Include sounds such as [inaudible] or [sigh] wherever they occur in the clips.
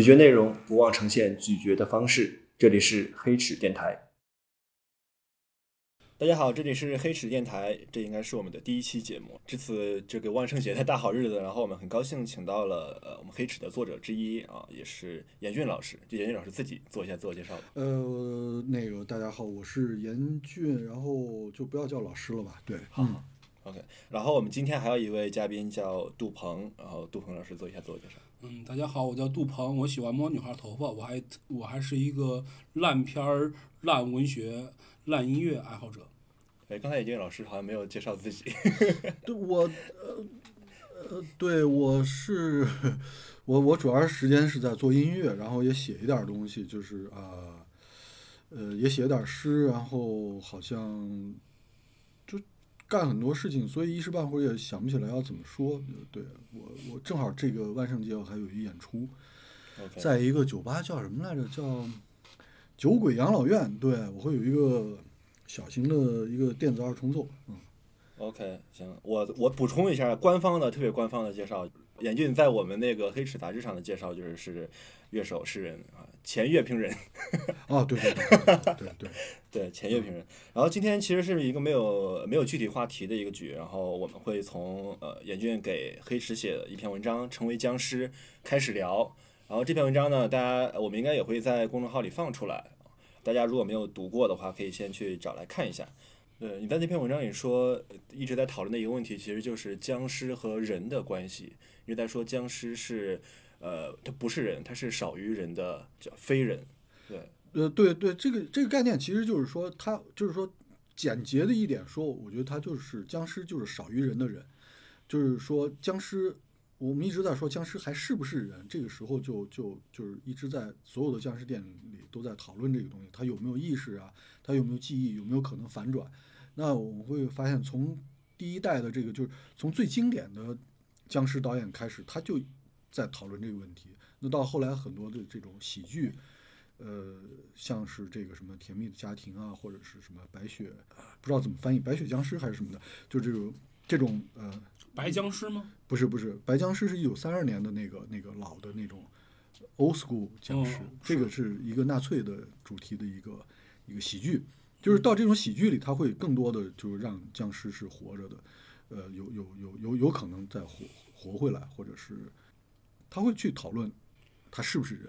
咀嚼内容，不忘呈现咀嚼的方式。这里是黑齿电台。大家好，这里是黑齿电台，这应该是我们的第一期节目。这次这个万圣节的大好日子，然后我们很高兴请到了呃我们黑齿的作者之一啊，也是严俊老师。就严俊老师自己做一下自我介绍吧。呃，那个大家好，我是严俊，然后就不要叫老师了吧？对，好。OK，然后我们今天还有一位嘉宾叫杜鹏，然后杜鹏老师做一下自我介绍。嗯，大家好，我叫杜鹏，我喜欢摸女孩头发，我还我还是一个烂片儿、烂文学、烂音乐爱好者。哎，刚才眼镜老师好像没有介绍自己。对，我呃呃，对我是，我我主要时间是在做音乐，然后也写一点东西，就是啊，呃，也写点诗，然后好像。干很多事情，所以一时半会儿也想不起来要怎么说。对我，我正好这个万圣节我还有一演出，在一个酒吧叫什么来着？叫酒鬼养老院。对我会有一个小型的一个电子二重奏。嗯，OK，行，我我补充一下官方的特别官方的介绍。严俊在我们那个黑齿杂志上的介绍就是是乐手诗人啊，前乐评人。[laughs] 哦，对对对对对 [laughs] 对，前乐评人。然后今天其实是一个没有没有具体话题的一个局，然后我们会从呃严俊给黑石写的一篇文章《成为僵尸》开始聊。然后这篇文章呢，大家我们应该也会在公众号里放出来，大家如果没有读过的话，可以先去找来看一下。呃，你在那篇文章里说一直在讨论的一个问题，其实就是僵尸和人的关系。一直在说僵尸是，呃，它不是人，它是少于人的叫非人。对，呃，对对，这个这个概念其实就是说，它就是说简洁的一点说，我觉得它就是僵尸就是少于人的人，就是说僵尸，我们一直在说僵尸还是不是人，这个时候就就就是一直在所有的僵尸电影里都在讨论这个东西，它有没有意识啊，它有没有记忆，有没有可能反转？那我们会发现，从第一代的这个，就是从最经典的僵尸导演开始，他就在讨论这个问题。那到后来很多的这种喜剧，呃，像是这个什么《甜蜜的家庭》啊，或者是什么《白雪》，不知道怎么翻译，《白雪僵尸》还是什么的，就这种这种呃，白僵尸吗？不是不是，白僵尸是一九三二年的那个那个老的那种 old school 僵尸，这个是一个纳粹的主题的一个一个喜剧。就是到这种喜剧里，它会更多的就是让僵尸是活着的，呃，有有有有有可能再活活回来，或者是他会去讨论他是不是人。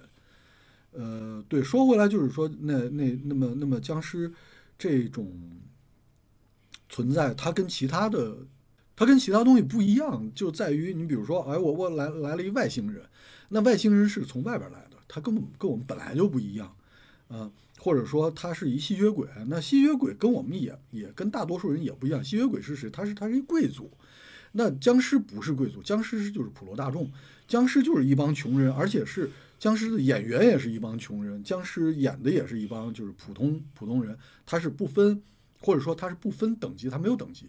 呃，对，说回来就是说，那那那么那么僵尸这种存在，它跟其他的它跟其他东西不一样，就在于你比如说，哎，我我来来了一外星人，那外星人是从外边来的，他根本跟我们本来就不一样，啊。或者说他是一吸血鬼，那吸血鬼跟我们也也跟大多数人也不一样。吸血鬼是谁？他是他是一贵族，那僵尸不是贵族，僵尸就是普罗大众，僵尸就是一帮穷人，而且是僵尸的演员也是一帮穷人，僵尸演的也是一帮就是普通普通人，他是不分或者说他是不分等级，他没有等级。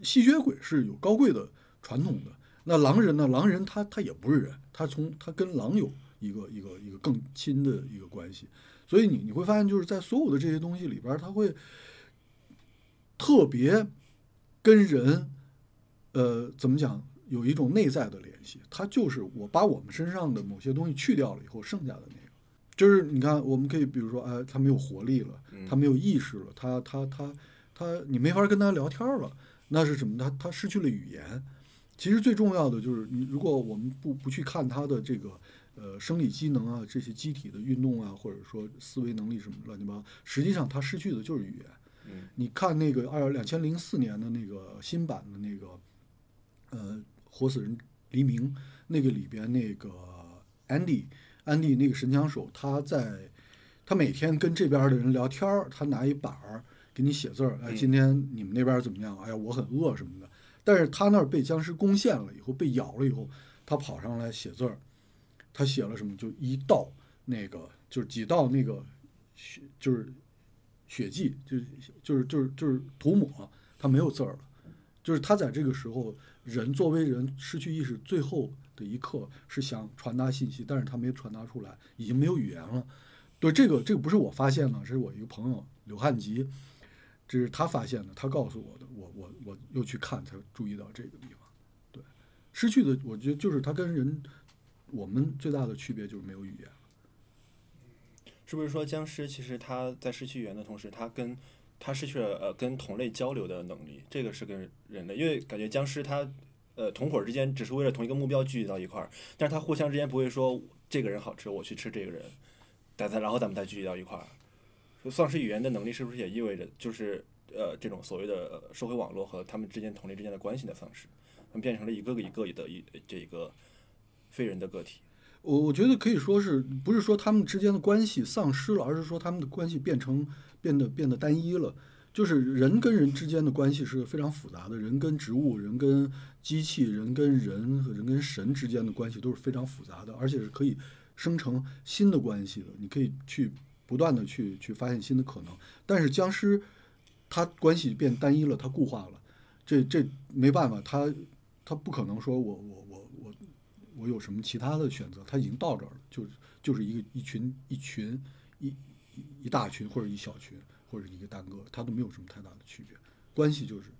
吸血鬼是有高贵的传统的，那狼人呢？狼人他他也不是人，他从他跟狼有一个一个一个更亲的一个关系。所以你你会发现，就是在所有的这些东西里边，他会特别跟人，呃，怎么讲，有一种内在的联系。它就是我把我们身上的某些东西去掉了以后，剩下的那个，就是你看，我们可以比如说，哎，他没有活力了，他没有意识了，他他他他，你没法跟他聊天了，那是什么？他他失去了语言。其实最重要的就是，你如果我们不不去看他的这个。呃，生理机能啊，这些机体的运动啊，或者说思维能力什么乱七八糟，实际上他失去的就是语言。嗯，你看那个二两千零四年的那个新版的那个，呃，活死人黎明那个里边那个安迪，安迪那个神枪手，他在他每天跟这边的人聊天儿，他拿一板儿给你写字儿，哎，今天你们那边怎么样？哎呀，我很饿什么的。但是他那儿被僵尸攻陷了以后，被咬了以后，他跑上来写字儿。他写了什么？就一道那个，就是几道那个血，就是血迹，就就是就是就是涂抹，他没有字儿了。就是他在这个时候，人作为人失去意识，最后的一刻是想传达信息，但是他没传达出来，已经没有语言了。对这个，这个不是我发现的，是我一个朋友刘汉吉，这是他发现的，他告诉我的。我我我又去看才注意到这个地方。对，失去的，我觉得就是他跟人。我们最大的区别就是没有语言。是不是说僵尸其实他在失去语言的同时，他跟他失去了呃跟同类交流的能力？这个是跟人类，因为感觉僵尸他呃同伙之间只是为了同一个目标聚集到一块儿，但是他互相之间不会说这个人好吃，我去吃这个人，但他然后咱们再聚集到一块儿。丧失语言的能力是不是也意味着就是呃这种所谓的社会网络和他们之间同类之间的关系的丧失？他们变成了一个个一个一的一这个非人的个体。我我觉得可以说是不是说他们之间的关系丧失了，而是说他们的关系变成变得变得单一了。就是人跟人之间的关系是非常复杂的，人跟植物、人跟机器人、跟人和人跟神之间的关系都是非常复杂的，而且是可以生成新的关系的。你可以去不断的去去发现新的可能。但是僵尸，它关系变单一了，它固化了，这这没办法，它它不可能说我我我我我有什么其他的选择，它已经到这儿了，就就是一个一群一群一一大群或者一小群。或者一个单个，它都没有什么太大的区别，关系就是，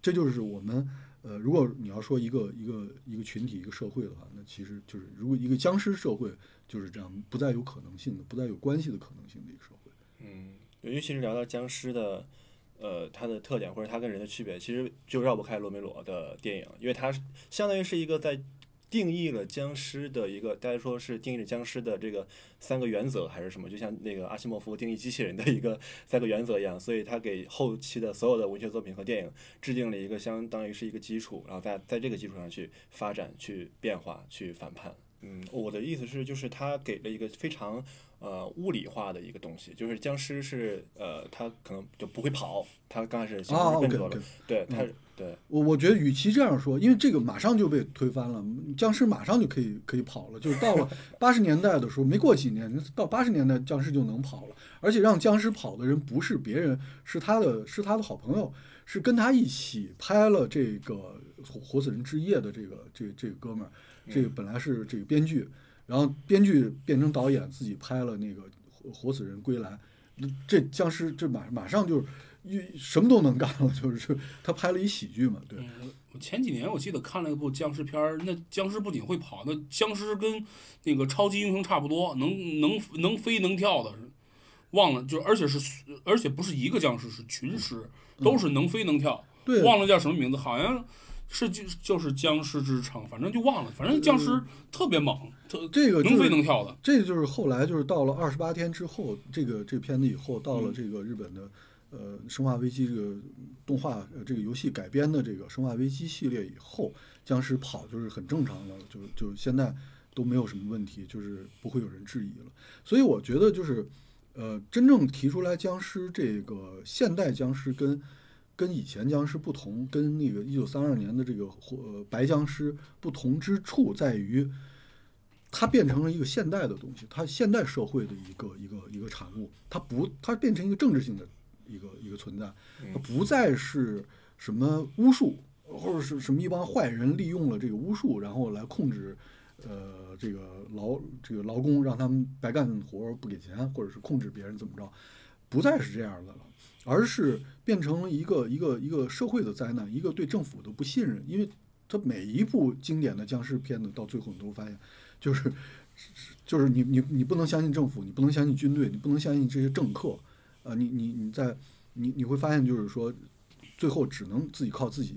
这就是我们呃，如果你要说一个一个一个群体一个社会的话，那其实就是如果一个僵尸社会就是这样，不再有可能性的，不再有关系的可能性的一个社会。嗯，尤其是聊到僵尸的呃它的特点或者它跟人的区别，其实就绕不开罗梅罗的电影，因为它相当于是一个在。定义了僵尸的一个，大家说是定义了僵尸的这个三个原则还是什么？就像那个阿西莫夫定义机器人的一个三个原则一样，所以他给后期的所有的文学作品和电影制定了一个相当于是一个基础，然后在在这个基础上去发展、去变化、去反叛。嗯，我的意思是，就是他给了一个非常呃物理化的一个东西，就是僵尸是呃，他可能就不会跑，他刚开始是笨拙了，对他。对我，我觉得与其这样说，因为这个马上就被推翻了，僵尸马上就可以可以跑了。就是到了 [laughs] 八十年代的时候，没过几年，到八十年代僵尸就能跑了，而且让僵尸跑的人不是别人，是他的，是他的好朋友，是跟他一起拍了这个《活死人之夜》的这个这这个哥们儿，这个本来是这个编剧，然后编剧变成导演，自己拍了那个《活活死人归来》，这僵尸这马马上就。什么都能干了，就是他拍了一喜剧嘛，对。我前几年我记得看了一部僵尸片儿，那僵尸不仅会跑，那僵尸跟那个超级英雄差不多，能能能飞能跳的，忘了就而且是而且不是一个僵尸，是群尸，都是能飞能跳。对，忘了叫什么名字，好像是就就是僵尸之城，反正就忘了，反正僵尸特别猛，特这个能飞能跳的。这就是后来就是到了二十八天之后，这个这片子以后到了这个日本的。呃，生化危机这个动画，呃，这个游戏改编的这个生化危机系列以后，僵尸跑就是很正常的，就就现在都没有什么问题，就是不会有人质疑了。所以我觉得就是，呃，真正提出来僵尸这个现代僵尸跟跟以前僵尸不同，跟那个一九三二年的这个呃白僵尸不同之处在于，它变成了一个现代的东西，它现代社会的一个一个一个产物，它不，它变成一个政治性的。一个一个存在，它不再是什么巫术，或者是什么一帮坏人利用了这个巫术，然后来控制，呃，这个劳这个劳工，让他们白干活不给钱，或者是控制别人怎么着，不再是这样的了，而是变成了一个一个一个社会的灾难，一个对政府的不信任。因为它每一部经典的僵尸片子到最后你都发现，就是就是你你你不能相信政府，你不能相信军队，你不能相信这些政客。呃，你你你在你你会发现，就是说，最后只能自己靠自己。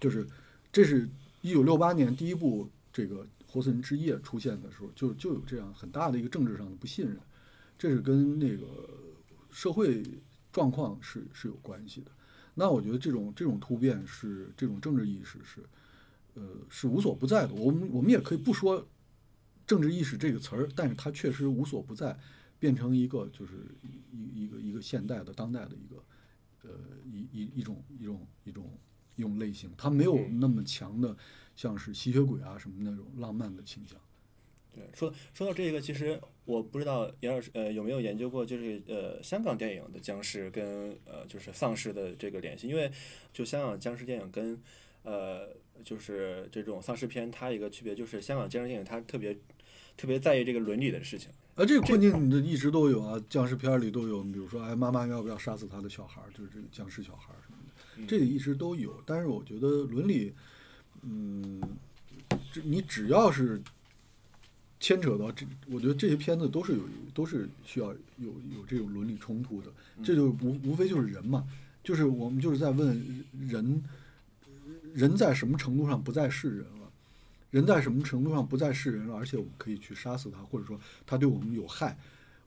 就是，这是一九六八年第一部这个《活死人之夜》出现的时候，就就有这样很大的一个政治上的不信任，这是跟那个社会状况是是有关系的。那我觉得这种这种突变是这种政治意识是，呃，是无所不在的。我们我们也可以不说政治意识这个词儿，但是它确实无所不在。变成一个就是一一个一个现代的当代的一个呃一一一种一种一种一种类型，它没有那么强的像是吸血鬼啊什么那种浪漫的倾向。对，说说到这个，其实我不知道杨老师呃有没有研究过，就是呃香港电影的僵尸跟呃就是丧尸的这个联系，因为就香港僵尸电影跟呃就是这种丧尸片，它一个区别就是香港僵尸电影它特别特别在意这个伦理的事情。啊，这个困境的一直都有啊，僵尸片里都有。比如说，哎，妈妈要不要杀死他的小孩儿？就是这个僵尸小孩儿什么的，这个一直都有。但是我觉得伦理，嗯，这你只要是牵扯到这，我觉得这些片子都是有都是需要有有这种伦理冲突的，这就无无非就是人嘛，就是我们就是在问人，人在什么程度上不再是人了，人在什么程度上不再是人了，而且我们可以去杀死他，或者说他对我们有害，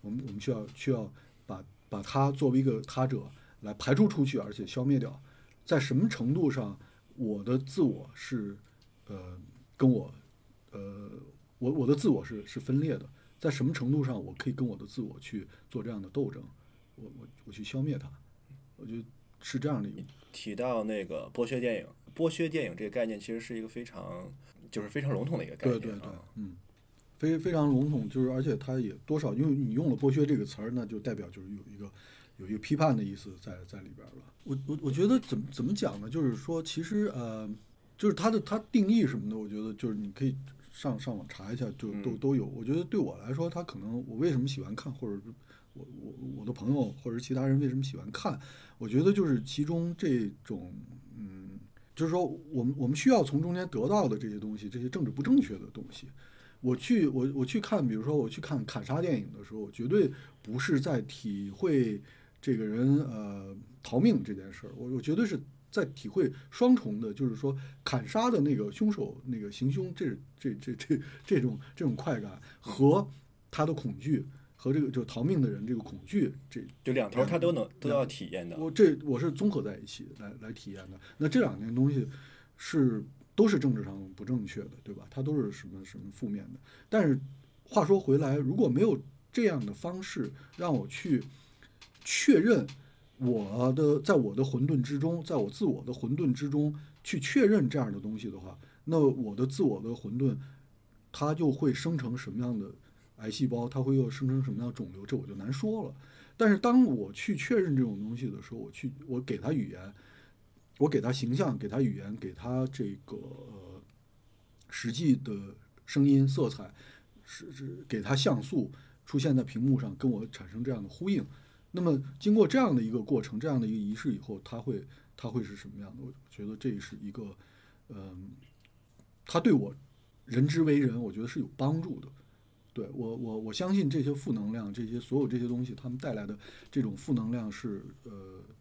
我们我们需要需要把把他作为一个他者来排除出去，而且消灭掉，在什么程度上我的自我是呃跟我呃。我我的自我是是分裂的，在什么程度上我可以跟我的自我去做这样的斗争？我我我去消灭它，我觉得是这样的一个。提到那个剥削电影，剥削电影这个概念其实是一个非常就是非常笼统的一个概念。对对对，嗯，非非常笼统，就是而且它也多少，因为你用了剥削这个词儿，那就代表就是有一个有一个批判的意思在在里边了。我我我觉得怎么怎么讲呢？就是说，其实呃，就是它的它定义什么的，我觉得就是你可以。上上网查一下，就都都有。我觉得对我来说，它可能我为什么喜欢看，或者我我我的朋友或者其他人为什么喜欢看？我觉得就是其中这种，嗯，就是说我们我们需要从中间得到的这些东西，这些政治不正确的东西。我去我我去看，比如说我去看砍杀电影的时候，我绝对不是在体会这个人呃逃命这件事儿，我我绝对是。在体会双重的，就是说砍杀的那个凶手那个行凶，这这这这这种这种快感和他的恐惧和这个就逃命的人这个恐惧，这就两头他都能都要体验的。我这我是综合在一起来来体验的。那这两件东西是都是政治上不正确的，对吧？它都是什么什么负面的。但是话说回来，如果没有这样的方式让我去确认。我的在我的混沌之中，在我自我的混沌之中去确认这样的东西的话，那我的自我的混沌，它就会生成什么样的癌细胞，它会又生成什么样的肿瘤，这我就难说了。但是当我去确认这种东西的时候，我去我给他语言，我给他形象，给他语言，给他这个实际的声音色彩，是是给他像素出现在屏幕上，跟我产生这样的呼应。那么，经过这样的一个过程，这样的一个仪式以后，他会，他会是什么样的？我觉得这是一个，嗯，他对我人之为人，我觉得是有帮助的。对我，我我相信这些负能量，这些所有这些东西，他们带来的这种负能量是，呃，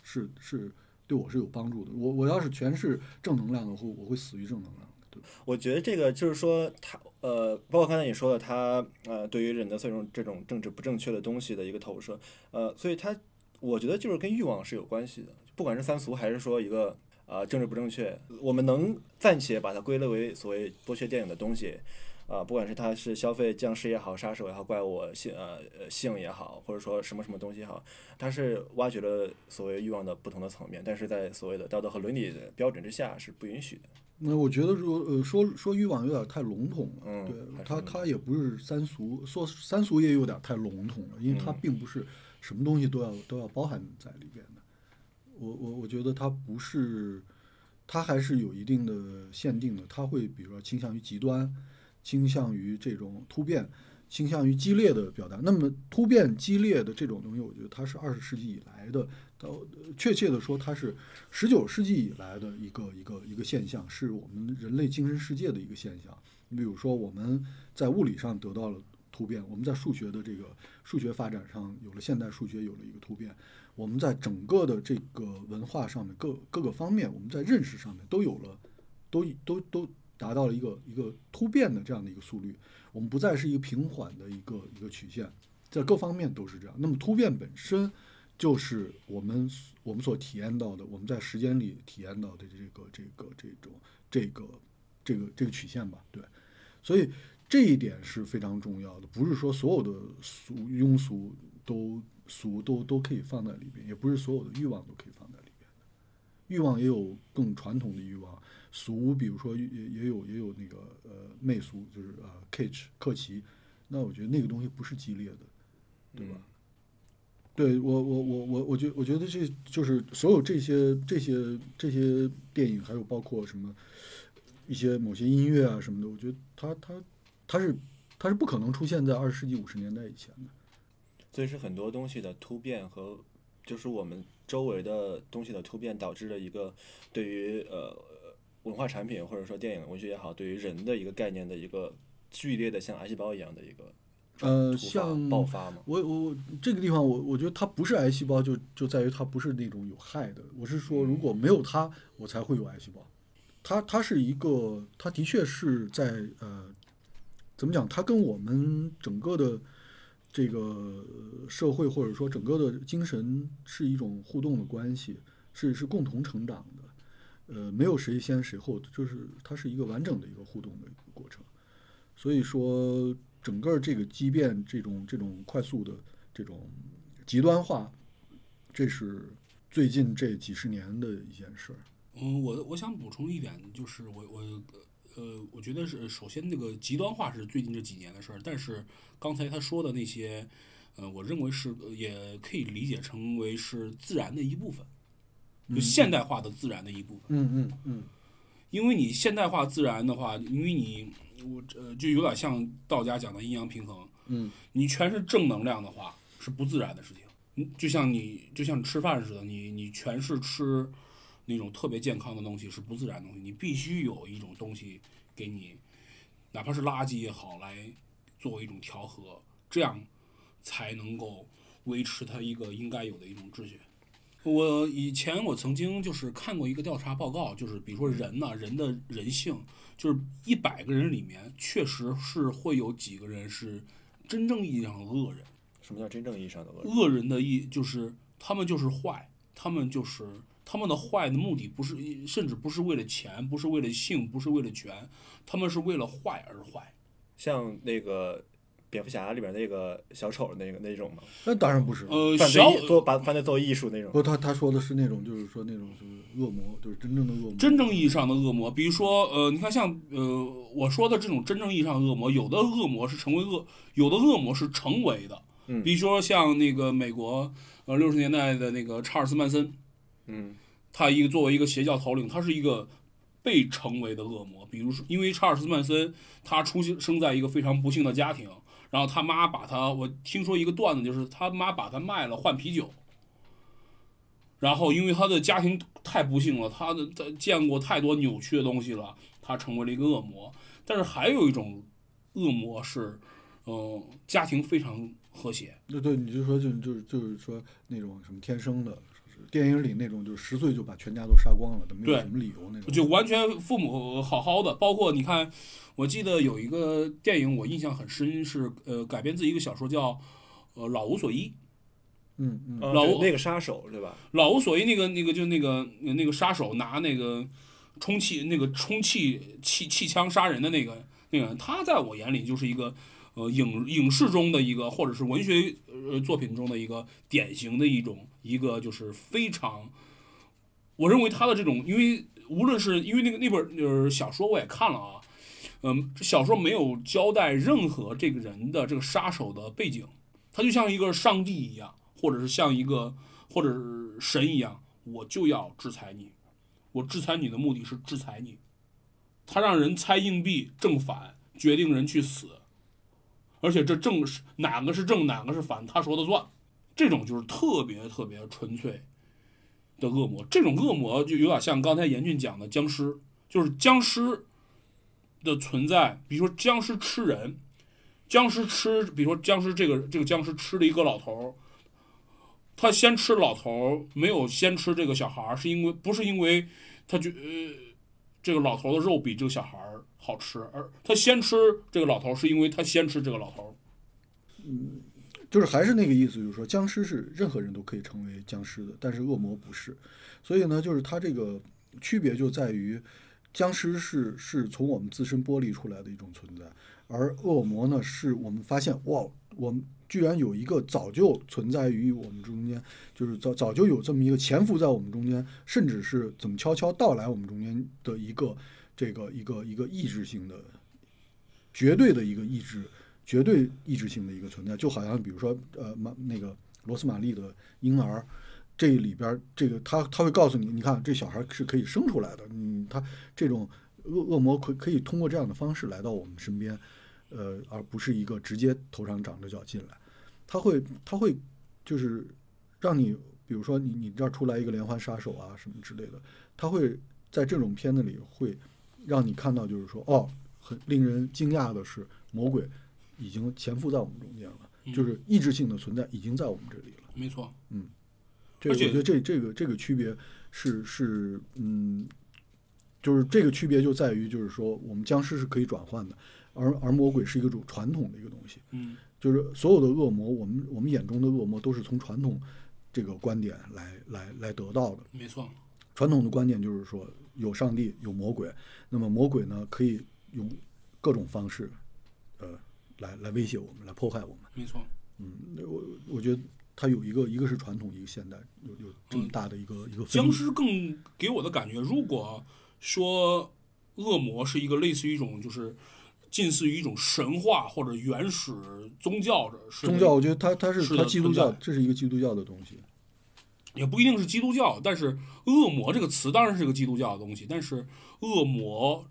是是对我是有帮助的。我我要是全是正能量的话，我会死于正能量。我觉得这个就是说，他呃，包括刚才你说的，他呃，对于人的这种这种政治不正确的东西的一个投射，呃，所以他我觉得就是跟欲望是有关系的，不管是三俗还是说一个啊政治不正确，我们能暂且把它归类为所谓剥削电影的东西，啊，不管是他是消费僵尸也好，杀手也好，怪物性呃性也好，或者说什么什么东西也好，他是挖掘了所谓欲望的不同的层面，但是在所谓的道德和伦理的标准之下是不允许的。那我觉得说，呃，说说欲望有点太笼统了，对他他也不是三俗，说三俗也有点太笼统了，因为它并不是什么东西都要都要包含在里边的。我我我觉得它不是，它还是有一定的限定的，它会比如说倾向于极端，倾向于这种突变。倾向于激烈的表达，那么突变激烈的这种东西，我觉得它是二十世纪以来的，到确切的说，它是十九世纪以来的一个一个一个现象，是我们人类精神世界的一个现象。你比如说，我们在物理上得到了突变，我们在数学的这个数学发展上有了现代数学有了一个突变，我们在整个的这个文化上面各各个方面，我们在认识上面都有了，都都都达到了一个一个突变的这样的一个速率。我们不再是一个平缓的一个一个曲线，在各方面都是这样。那么突变本身就是我们我们所体验到的，我们在时间里体验到的这个这个这种这个这个这个曲线吧？对，所以这一点是非常重要的。不是说所有的俗庸俗都俗都都可以放在里边，也不是所有的欲望都可以放在里边。欲望也有更传统的欲望。俗，比如说也也有也有那个呃媚俗，就是呃 kitsch 克奇，那我觉得那个东西不是激烈的，对吧？对我我我我我觉我觉得这就是所有这些这些这些电影，还有包括什么一些某些音乐啊什么的，我觉得它它它是它是不可能出现在二十世纪五十年代以前的。所以是很多东西的突变和就是我们周围的东西的突变导致了一个对于呃。文化产品或者说电影、文学也好，对于人的一个概念的一个剧烈的像癌细胞一样的一个呃，像爆发吗？我我这个地方我我觉得它不是癌细胞，就就在于它不是那种有害的。我是说，如果没有它，我才会有癌细胞。它它是一个，它的确是在呃，怎么讲？它跟我们整个的这个社会或者说整个的精神是一种互动的关系，是是共同成长的。呃，没有谁先谁后，就是它是一个完整的一个互动的一个过程。所以说，整个这个畸变这种这种快速的这种极端化，这是最近这几十年的一件事儿。嗯，我我想补充一点，就是我我呃，我觉得是首先那个极端化是最近这几年的事儿，但是刚才他说的那些，呃，我认为是也可以理解成为是自然的一部分，就现代化的自然的一部分。嗯嗯嗯因为你现代化自然的话，因为你我呃就有点像道家讲的阴阳平衡，嗯你全是正能量的话是不自然的事情。嗯，就像你就像吃饭似的，你你全是吃那种特别健康的东西是不自然的东西，你必须有一种东西给你，哪怕是垃圾也好，来作为一种调和，这样才能够维持它一个应该有的一种秩序。我以前我曾经就是看过一个调查报告，就是比如说人呐、人的人性，就是一百个人里面，确实是会有几个人是真正意义上的恶人。什么叫真正意义上的恶人？恶人的意就是他们就是坏，他们就是他们的坏的目的不是，甚至不是为了钱，不是为了性，不是为了权，他们是为了坏而坏。像那个蝙蝠侠里边那个小丑那个那种吗？那当然不是。呃，犯小罪做把犯罪作为艺术那种。不，他他说的是那种，就是说那种就是恶魔，就是真正的恶魔。真正意义上的恶魔，比如说，呃，你看像呃我说的这种真正意义上的恶魔，有的恶魔是成为恶，有的恶魔是成为的。嗯比如说像那个美国呃六十年代的那个查尔斯曼森，嗯他一个作为一个邪教头领，他是一个被成为的恶魔。比如说，因为查尔斯曼森他出生在一个非常不幸的家庭，然后他妈把他，我听说一个段子，就是他妈把他卖了换啤酒。然后因为他的家庭太不幸了，他的他见过太多扭曲的东西了，他成为了一个恶魔。但是还有一种恶魔是，嗯、家庭非常和谐，对对，你就说就就是就是说那种什么天生的，电影里那种，就是十岁就把全家都杀光了的，没有什么理由那种。就完全父母好好的，包括你看，我记得有一个电影我印象很深，是呃改编自一个小说叫呃老无所依。嗯嗯啊老就那个杀手对吧？老无所依那个那个就那个那个杀手拿那个充气那个充气气气枪杀人的那个那个，他在我眼里就是一个呃影影视中的一个或者是文学呃作品中的一个典型的一种一个就是非常，我认为他的这种，因为无论是因为那个那本呃小说我也看了啊，嗯，小说没有交代任何这个人的这个杀手的背景，他就像一个上帝一样，或者是像一个或者是神一样，我就要制裁你，我制裁你的目的是制裁你。他让人猜硬币正反，决定人去死，而且这正是哪个是正，哪个是反，他说的算。这种就是特别特别纯粹的恶魔，这种恶魔就有点像刚才严俊讲的僵尸，就是僵尸的存在，比如说僵尸吃人，僵尸吃，比如说僵尸这个这个僵尸吃了一个老头儿，他先吃老头儿，没有先吃这个小孩儿，是因为不是因为他觉呃这个老头的肉比这个小孩儿好吃，而他先吃这个老头儿是因为他先吃这个老头儿。嗯就是还是那个意思，就是说僵尸是任何人都可以成为僵尸的，但是恶魔不是。所以呢，就是他这个区别就在于，僵尸是是从我们自身剥离出来的一种存在，而恶魔呢，是我们发现哇，我们居然有一个早就存在于我们中间，就是早早就有这么一个潜伏在我们中间，甚至是怎么悄悄到来我们中间的一个这个一个一个意志性的绝对的一个意志。绝对意志性的一个存在，就好像比如说，呃，玛那个罗斯玛丽的婴儿，这里边儿这个他他会告诉你，你看这小孩是可以生出来的，你，他这种恶恶魔可可以通过这样的方式来到我们身边，呃，而不是一个直接头上长着脚进来，他会他会就是让你，比如说你你这儿出来一个连环杀手啊什么之类的，他会在这种片子里会让你看到，就是说哦，很令人惊讶的是。魔鬼已经潜伏在我们中间了，嗯就是意志性的存在已经在我们这里了。没错，这个我觉得这这个这个区别是是嗯，就是这个区别就在于就是说我们僵尸是可以转换的，而而魔鬼是一个种传统的一个东西。嗯就是所有的恶魔，我们我们眼中的恶魔都是从传统这个观点来来来得到的。没错，传统的观点就是说有上帝有魔鬼，那么魔鬼呢可以用各种方式，呃，来来威胁我们，来迫害我们。没错，嗯，我我觉得它有一个一个是传统，一个现代，有有这么大的一个、一个僵尸更给我的感觉，如果说恶魔是一个类似于一种就是近似于一种神话或者原始宗教的是宗教，我觉得它它是是它基督教，这是一个基督教的东西。也不一定是基督教，但是恶魔这个词当然是个基督教的东西，但是恶魔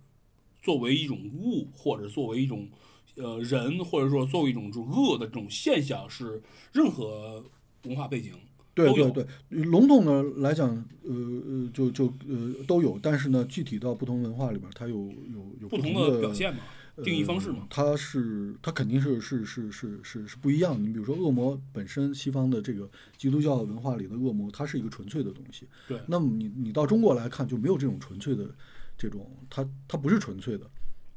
作为一种物或者作为一种呃人，或者说作为一种就恶的这种现象，是任何文化背景对对对，笼统的来讲，呃呃，就就呃都有，但是呢，具体到不同文化里边，它有有有不同的的表现嘛，定义方式嘛呃。它是它肯定是是是是是是不一样的。你比如说，恶魔本身，西方的这个基督教文化里的恶魔，它是一个纯粹的东西。对那么你你到中国来看，就没有这种纯粹的这种，它它不是纯粹的。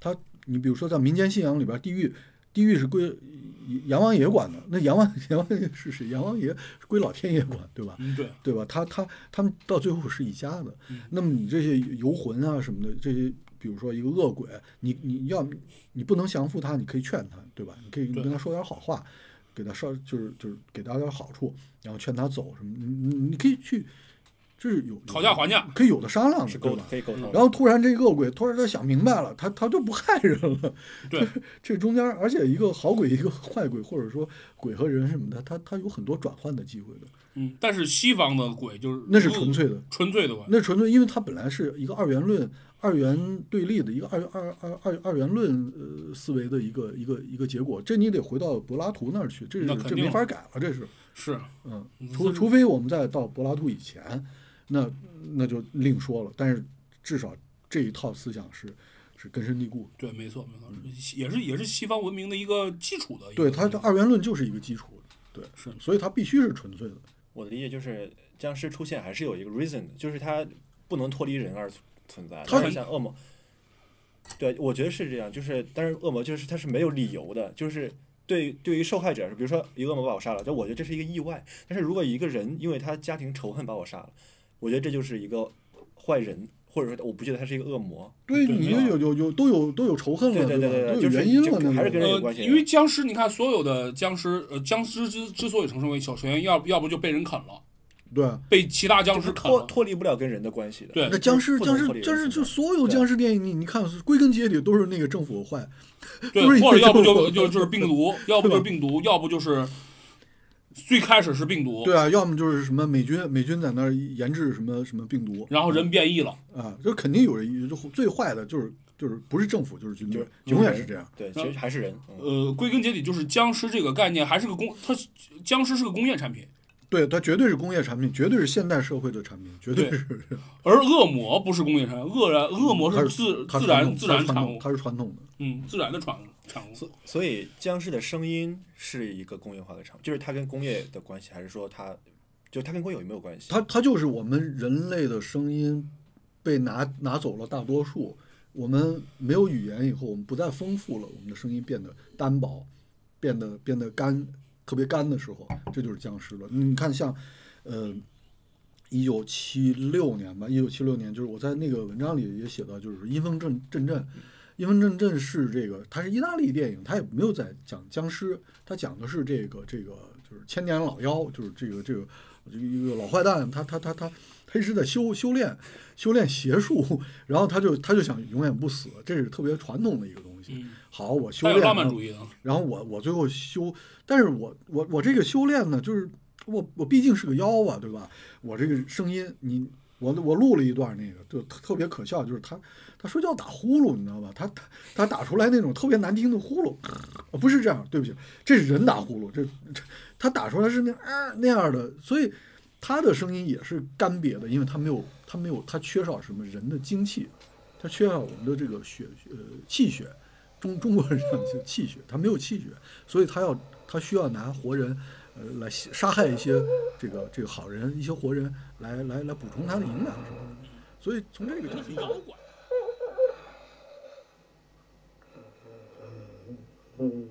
它你比如说在民间信仰里边，地狱地狱是归 [laughs] 阎王爷管的，那阎王 [laughs] 阎王爷是谁？阎王爷是归老天爷管，对吧？嗯，对，对吧？他他他们到最后是一家的。嗯那么你这些游魂啊什么的，这些比如说一个恶鬼，你你要你不能降服他，你可以劝他，对吧？你可以对跟他说点好话，给他稍就是就是给他点好处，然后劝他走什么，你你你可以去，这是有讨价还价，可以有的商量是的，对吧？沟可以沟通的。然后突然这个恶鬼突然他想明白了，他他就不害人了。对，[laughs] 这中间而且一个好鬼一个坏鬼，或者说鬼和人什么的，他他有很多转换的机会的，嗯，但是西方的鬼就是那是纯粹的。纯粹的鬼，那纯粹，因为它本来是一个二元论、二元对立的一个二二二二二元论呃思维的一个一个一个结果，这你得回到柏拉图那儿去，这是这没法改了，这是。是嗯，嗯。除除非我们再到柏拉图以前，那那就另说了，但是至少这一套思想是是根深蒂固的，对，没错没错，也是也是西方文明的一个基础的对它的二元论就是一个基础，对，是所以它必须是纯粹的，我的理解就是，僵尸出现还是有一个 reason 的，就是它不能脱离人而存存在。它像恶魔，对我觉得是这样，就是但是恶魔就是它是没有理由的，就是对对于受害者，比如说一个恶魔把我杀了，就我觉得这是一个意外。但是如果一个人因为他家庭仇恨把我杀了，我觉得这就是一个坏人，或者说我不觉得他是一个恶魔。对，对你就有有有都有都有仇恨了，对对对对就是原因了，就还是那个呃跟人有关系，的因为僵尸，你看所有的僵尸，呃，僵尸之之所以成为首先要要不就被人啃了，对。被其他僵尸啃了，脱离不了跟人的关系的。对那僵尸僵尸僵尸就所有僵尸电影，你你看归根结底都是那个政府坏，对，或者 [laughs] 要不就就就是病毒，要不就是病毒，要不就是最开始是病毒，对啊，要么就是什么美军美军在那儿研制什么什么病毒，然后人变异了，啊，就肯定有人就最坏的就是就是不是政府就是军队就是，永远是这样。对，其实还是人。嗯呃，归根结底就是僵尸这个概念还是个工，它僵尸是个工业产品，对，它绝对是工业产品，绝对是现代社会的产品，绝对对是。[laughs] 而恶魔不是工业产品，恶然恶魔是自它自然自然产物，它是传统，它是传统的。嗯，自然的产物产物。所所以僵尸的声音是一个工业化的产物，就是它跟工业的关系，还是说它就它跟工业有没有关系？它它就是我们人类的声音被拿拿走了大多数，我们没有语言以后，我们不再丰富了，我们的声音变得单薄，变得变得干，特别干的时候，这就是僵尸了。你看像，呃，一九七六年吧，一九七六年就是我在那个文章里也写到，就是阴风阵阵阵。阴风阵阵是这个，它是意大利电影，它也没有在讲僵尸，它讲的是这个这个就是千年老妖，就是这个这个这个一个老坏蛋，他他他他他一直在修修炼修炼邪术，然后他就他就想永远不死，这是特别传统的一个东西。嗯，好，我修炼，浪漫主义的，然后我我最后修，但是我我我这个修炼呢，就是我我毕竟是个妖啊，对吧？我这个声音，你我我录了一段那个，就特特别可笑，就是他他睡觉打呼噜，你知道吧？他他他打出来那种特别难听的呼噜，呃不是这样，对不起，这是人打呼噜，这这他打出来是那啊那样的，所以他的声音也是干瘪的，因为他没有他没有他缺少什么人的精气，他缺少我们的这个血呃气血。中 [laughs] 中国人讲是气血，他没有气血，所以他要他需要拿活人，呃，来杀害一些这个这个好人，一些活人来来来补充他的营养什么的。所以从这个角度讲，Who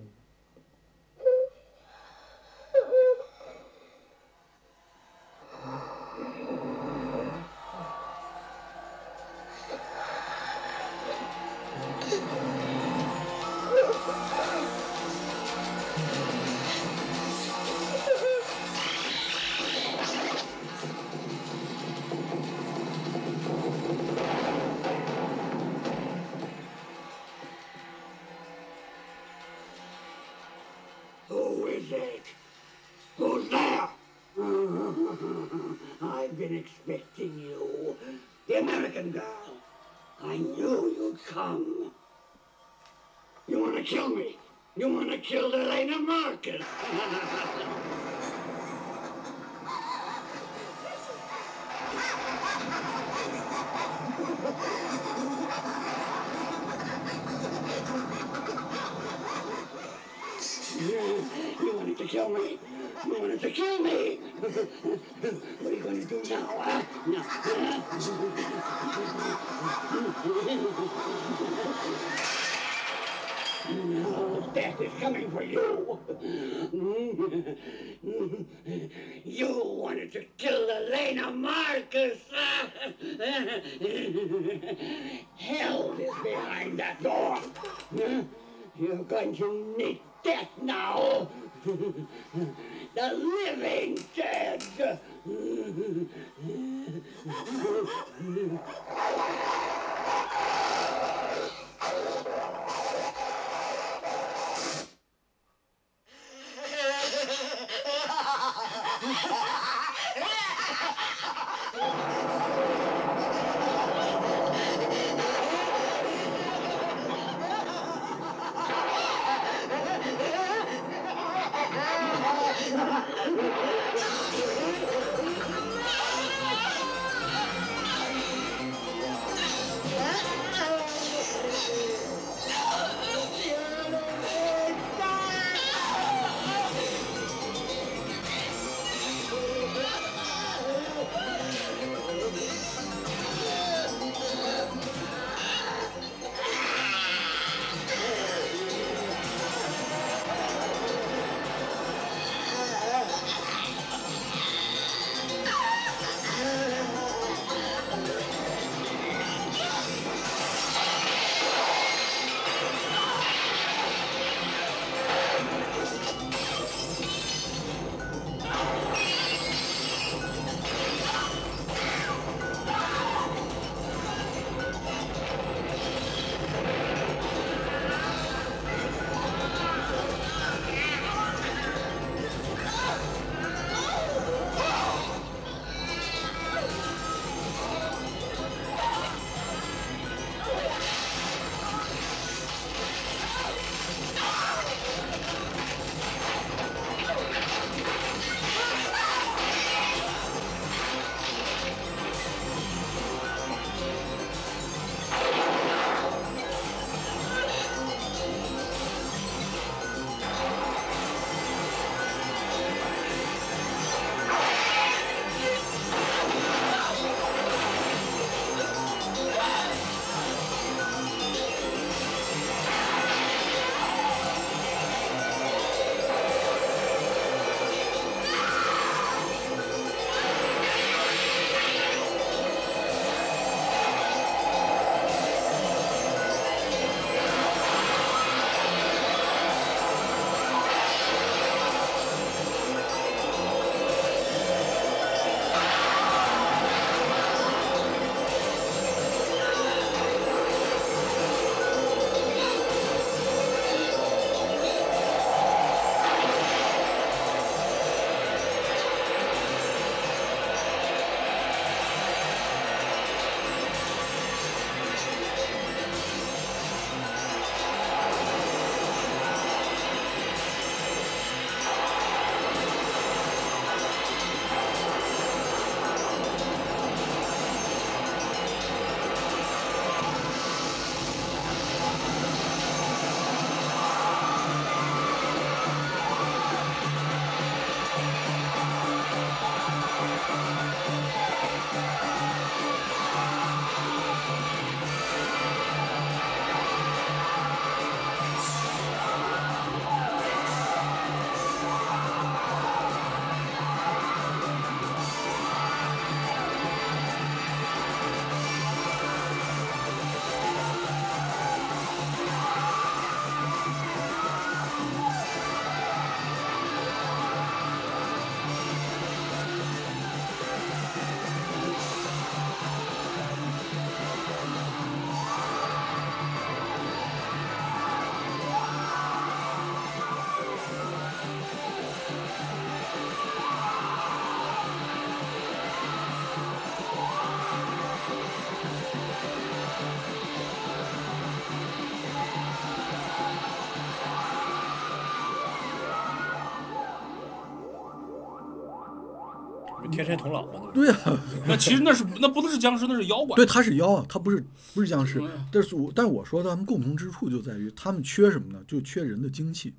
天山童姥嘛，对啊，[laughs] 那其实那是那不是僵尸，那是妖怪。对，他是妖啊，他不是不是僵尸嗯。但是我但是我说他们共同之处就在于他们缺什么呢？就缺人的精气。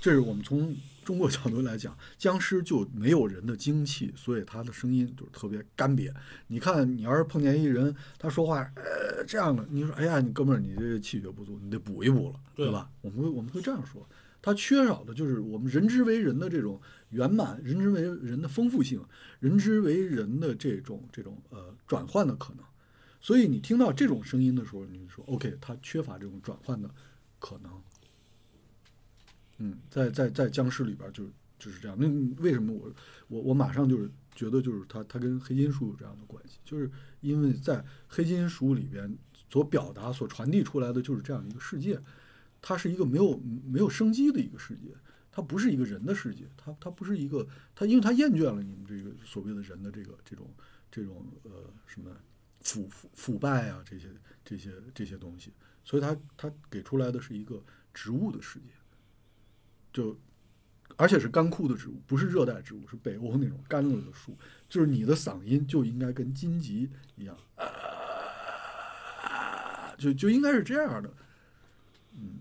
这是我们从中国角度来讲，僵尸就没有人的精气，所以他的声音就是特别干瘪。你看，你要是碰见一人，他说话呃这样的，你说哎呀，你哥们儿，你这气血不足，你得补一补了，对对吧？我们会我们会这样说，他缺少的就是我们人之为人的这种圆满，人之为人的丰富性，人之为人的这种这种呃转换的可能。所以你听到这种声音的时候，你就说 OK，他缺乏这种转换的可能。嗯，在在在僵尸里边就就是这样。那为什么我我我马上就是觉得就是它它跟黑金属有这样的关系，就是因为在黑金属里边所表达所传递出来的就是这样一个世界，它是一个没有没有生机的一个世界，它不是一个人的世界，它它不是一个它因为它厌倦了你们这个所谓的人的这个这种这种呃什么腐腐腐败啊这些这些这些东西，所以它它给出来的是一个植物的世界。就而且是干枯的植物，不是热带植物，是北欧那种干了的树。就是你的嗓音就应该跟荆棘一样，啊，就就应该是这样的。嗯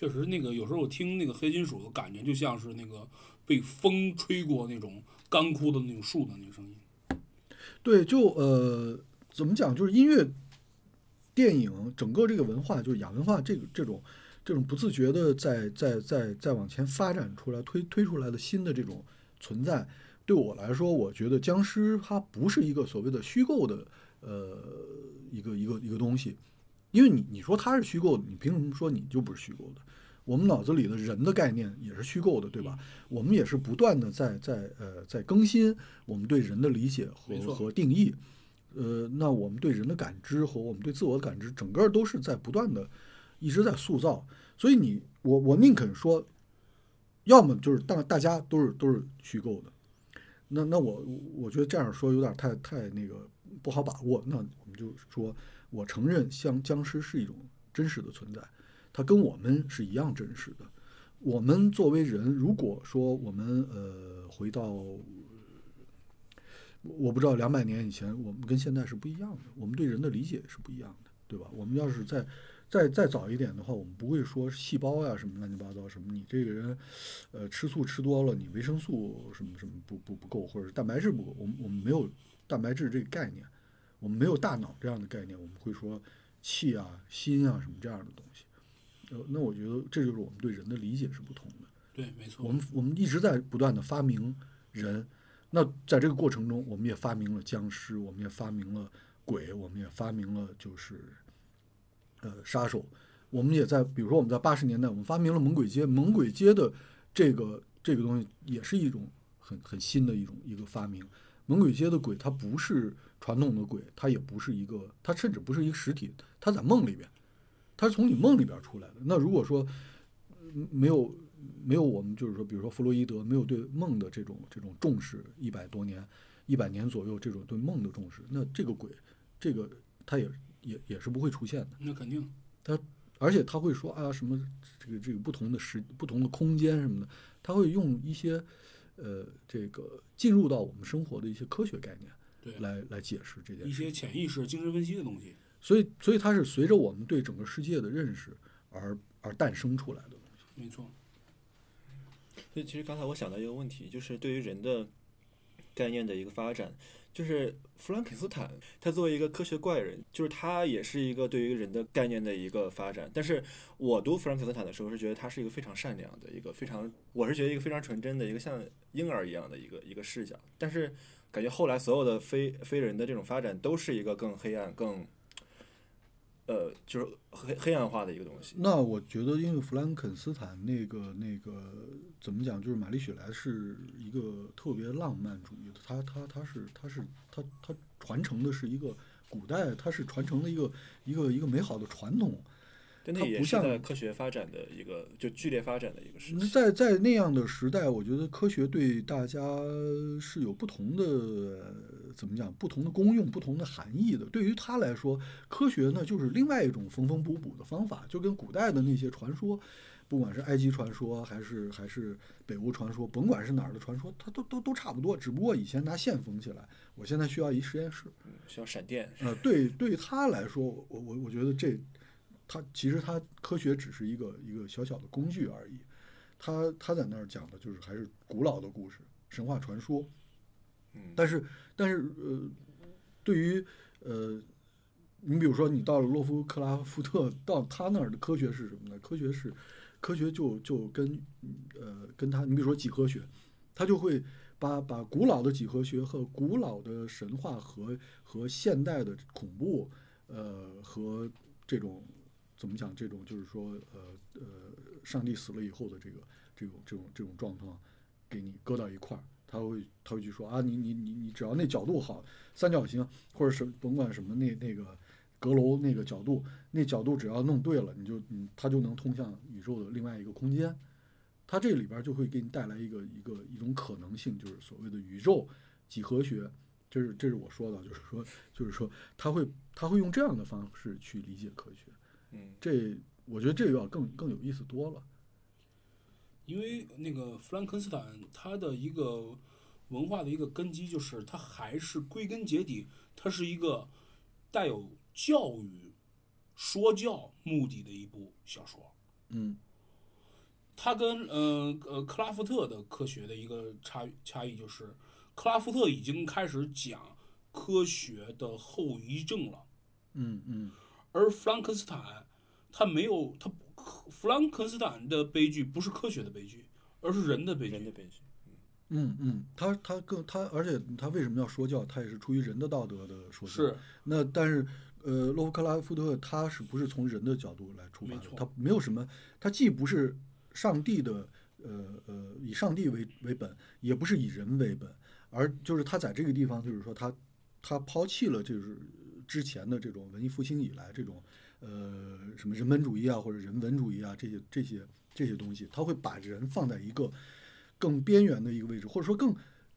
确实，那个有时候我听那个黑金属的感觉，就像是那个被风吹过那种干枯的那种树的那个声音。对，就呃，怎么讲？就是音乐、电影整个这个文化，就是亚文化这个这种这种不自觉的在在在在往前发展出来、推推出来的新的这种存在，对我来说，我觉得僵尸它不是一个所谓的虚构的呃一个一个一个东西，因为你你说它是虚构的，你凭什么说你就不是虚构的？我们脑子里的人的概念也是虚构的，对吧？我们也是不断的在在呃在更新我们对人的理解和和定义。呃，那我们对人的感知和我们对自我的感知，整个都是在不断的一直在塑造。所以你我我宁肯说，要么就是大大家都是都是虚构的。那那我我觉得这样说有点太太那个不好把握。那我们就说，我承认像僵尸是一种真实的存在，它跟我们是一样真实的。我们作为人，如果说我们呃回到我不知道两百年以前，我们跟现在是不一样的，我们对人的理解是不一样的，对吧？我们要是再再再早一点的话，我们不会说细胞呀什么乱七八糟什么，你这个人，呃，吃素吃多了，你维生素什么什么不不不够，或者是蛋白质不够，我们我们没有蛋白质这个概念，我们没有大脑这样的概念，我们会说气啊、心啊什么这样的东西。呃，那我觉得这就是我们对人的理解是不同的。对，没错。我们我们一直在不断的发明人，那在这个过程中，我们也发明了僵尸，我们也发明了鬼，我们也发明了就是呃杀手，我们也在比如说我们在八十年代，我们发明了猛鬼街，猛鬼街的这个这个东西也是一种很很新的一种一个发明。猛鬼街的鬼，它不是传统的鬼，它也不是一个，它甚至不是一个实体，它在梦里边，它是从你梦里边出来的。那如果说嗯没有没有我们就是说，比如说弗洛伊德没有对梦的这种这种重视，一百多年、一百年左右这种对梦的重视，那这个鬼，这个它也也也是不会出现的。那肯定，它而且他会说啊什么这个这个不同的时不同的空间什么的，他会用一些呃这个进入到我们生活的一些科学概念对，来来解释这件一。些潜意识、精神分析的东西。所以所以它是随着我们对整个世界的认识而而诞生出来的东西。没错，所以其实刚才我想到一个问题，就是对于人的概念的一个发展，就是弗兰肯斯坦他作为一个科学怪人，就是他也是一个对于人的概念的一个发展。但是我读弗兰肯斯坦的时候是觉得他是一个非常善良的一个非常，我是觉得一个非常纯真的一个像婴儿一样的一个一个视角。但是感觉后来所有的非非人的这种发展都是一个更黑暗、更呃就是黑黑暗化的一个东西。那我觉得，因为弗兰肯斯坦那个那个怎么讲，就是玛丽雪莱是一个特别浪漫主义的，他他他是他是他他传承的是一个古代，他是传承的一个一个一个美好的传统。它不像科学发展的一个就剧烈发展的一个时期。在在那样的时代，我觉得科学对大家是有不同的呃怎么讲，不同的功用、不同的含义的。对于他来说，科学呢就是另外一种缝缝补补的方法，就跟古代的那些传说不管是埃及传说还是还是北欧传说，甭管是哪儿的传说，它都都都差不多，只不过以前拿线缝起来，我现在需要一实验室。需要闪电，呃，对，对于他来说，我我我觉得这，他其实他科学只是一个一个小小的工具而已。他他在那儿讲的就是还是古老的故事、神话传说。嗯但是但是呃，对于呃，你比如说你到了洛夫克拉夫特，到他那儿的科学是什么呢？科学是科学就就跟呃跟他，你比如说几何学，他就会把把古老的几何学和古老的神话和和现代的恐怖，呃和这种怎么讲？这种就是说呃呃，上帝死了以后的这个这种这种这种状况，给你搁到一块儿，他会他会去说啊，你你你你只要那角度好，三角形或者是甭管什么那那个阁楼那个角度，那角度只要弄对了，你就你它就能通向宇宙的另外一个空间。它这里边就会给你带来一个一个一种可能性，就是所谓的宇宙几何学。这是这是我说的，就是说就是说他会他会用这样的方式去理解科学。嗯这我觉得这个要更更有意思多了。因为那个弗兰肯斯坦他的一个文化的一个根基，就是它还是归根结底，它是一个带有教育、说教目的的一部小说。嗯它跟呃呃克拉夫特的科学的一个差差异就是，克拉夫特已经开始讲科学的后遗症了，嗯嗯而弗兰肯斯坦他没有他弗兰肯斯坦的悲剧不是科学的悲剧，而是人的悲剧。人的悲剧，嗯嗯，他他更他，而且他为什么要说教？他也是出于人的道德的说教。是那但是，呃，洛夫克拉夫特他是不是从人的角度来出发的？他没有什么，他既不是上帝的，呃呃，以上帝为为本，也不是以人为本，而就是他在这个地方，就是说他他抛弃了就是之前的这种文艺复兴以来这种呃什么人本主义啊或者人文主义啊这些这些这些东西，他会把人放在一个更边缘的一个位置，或者说更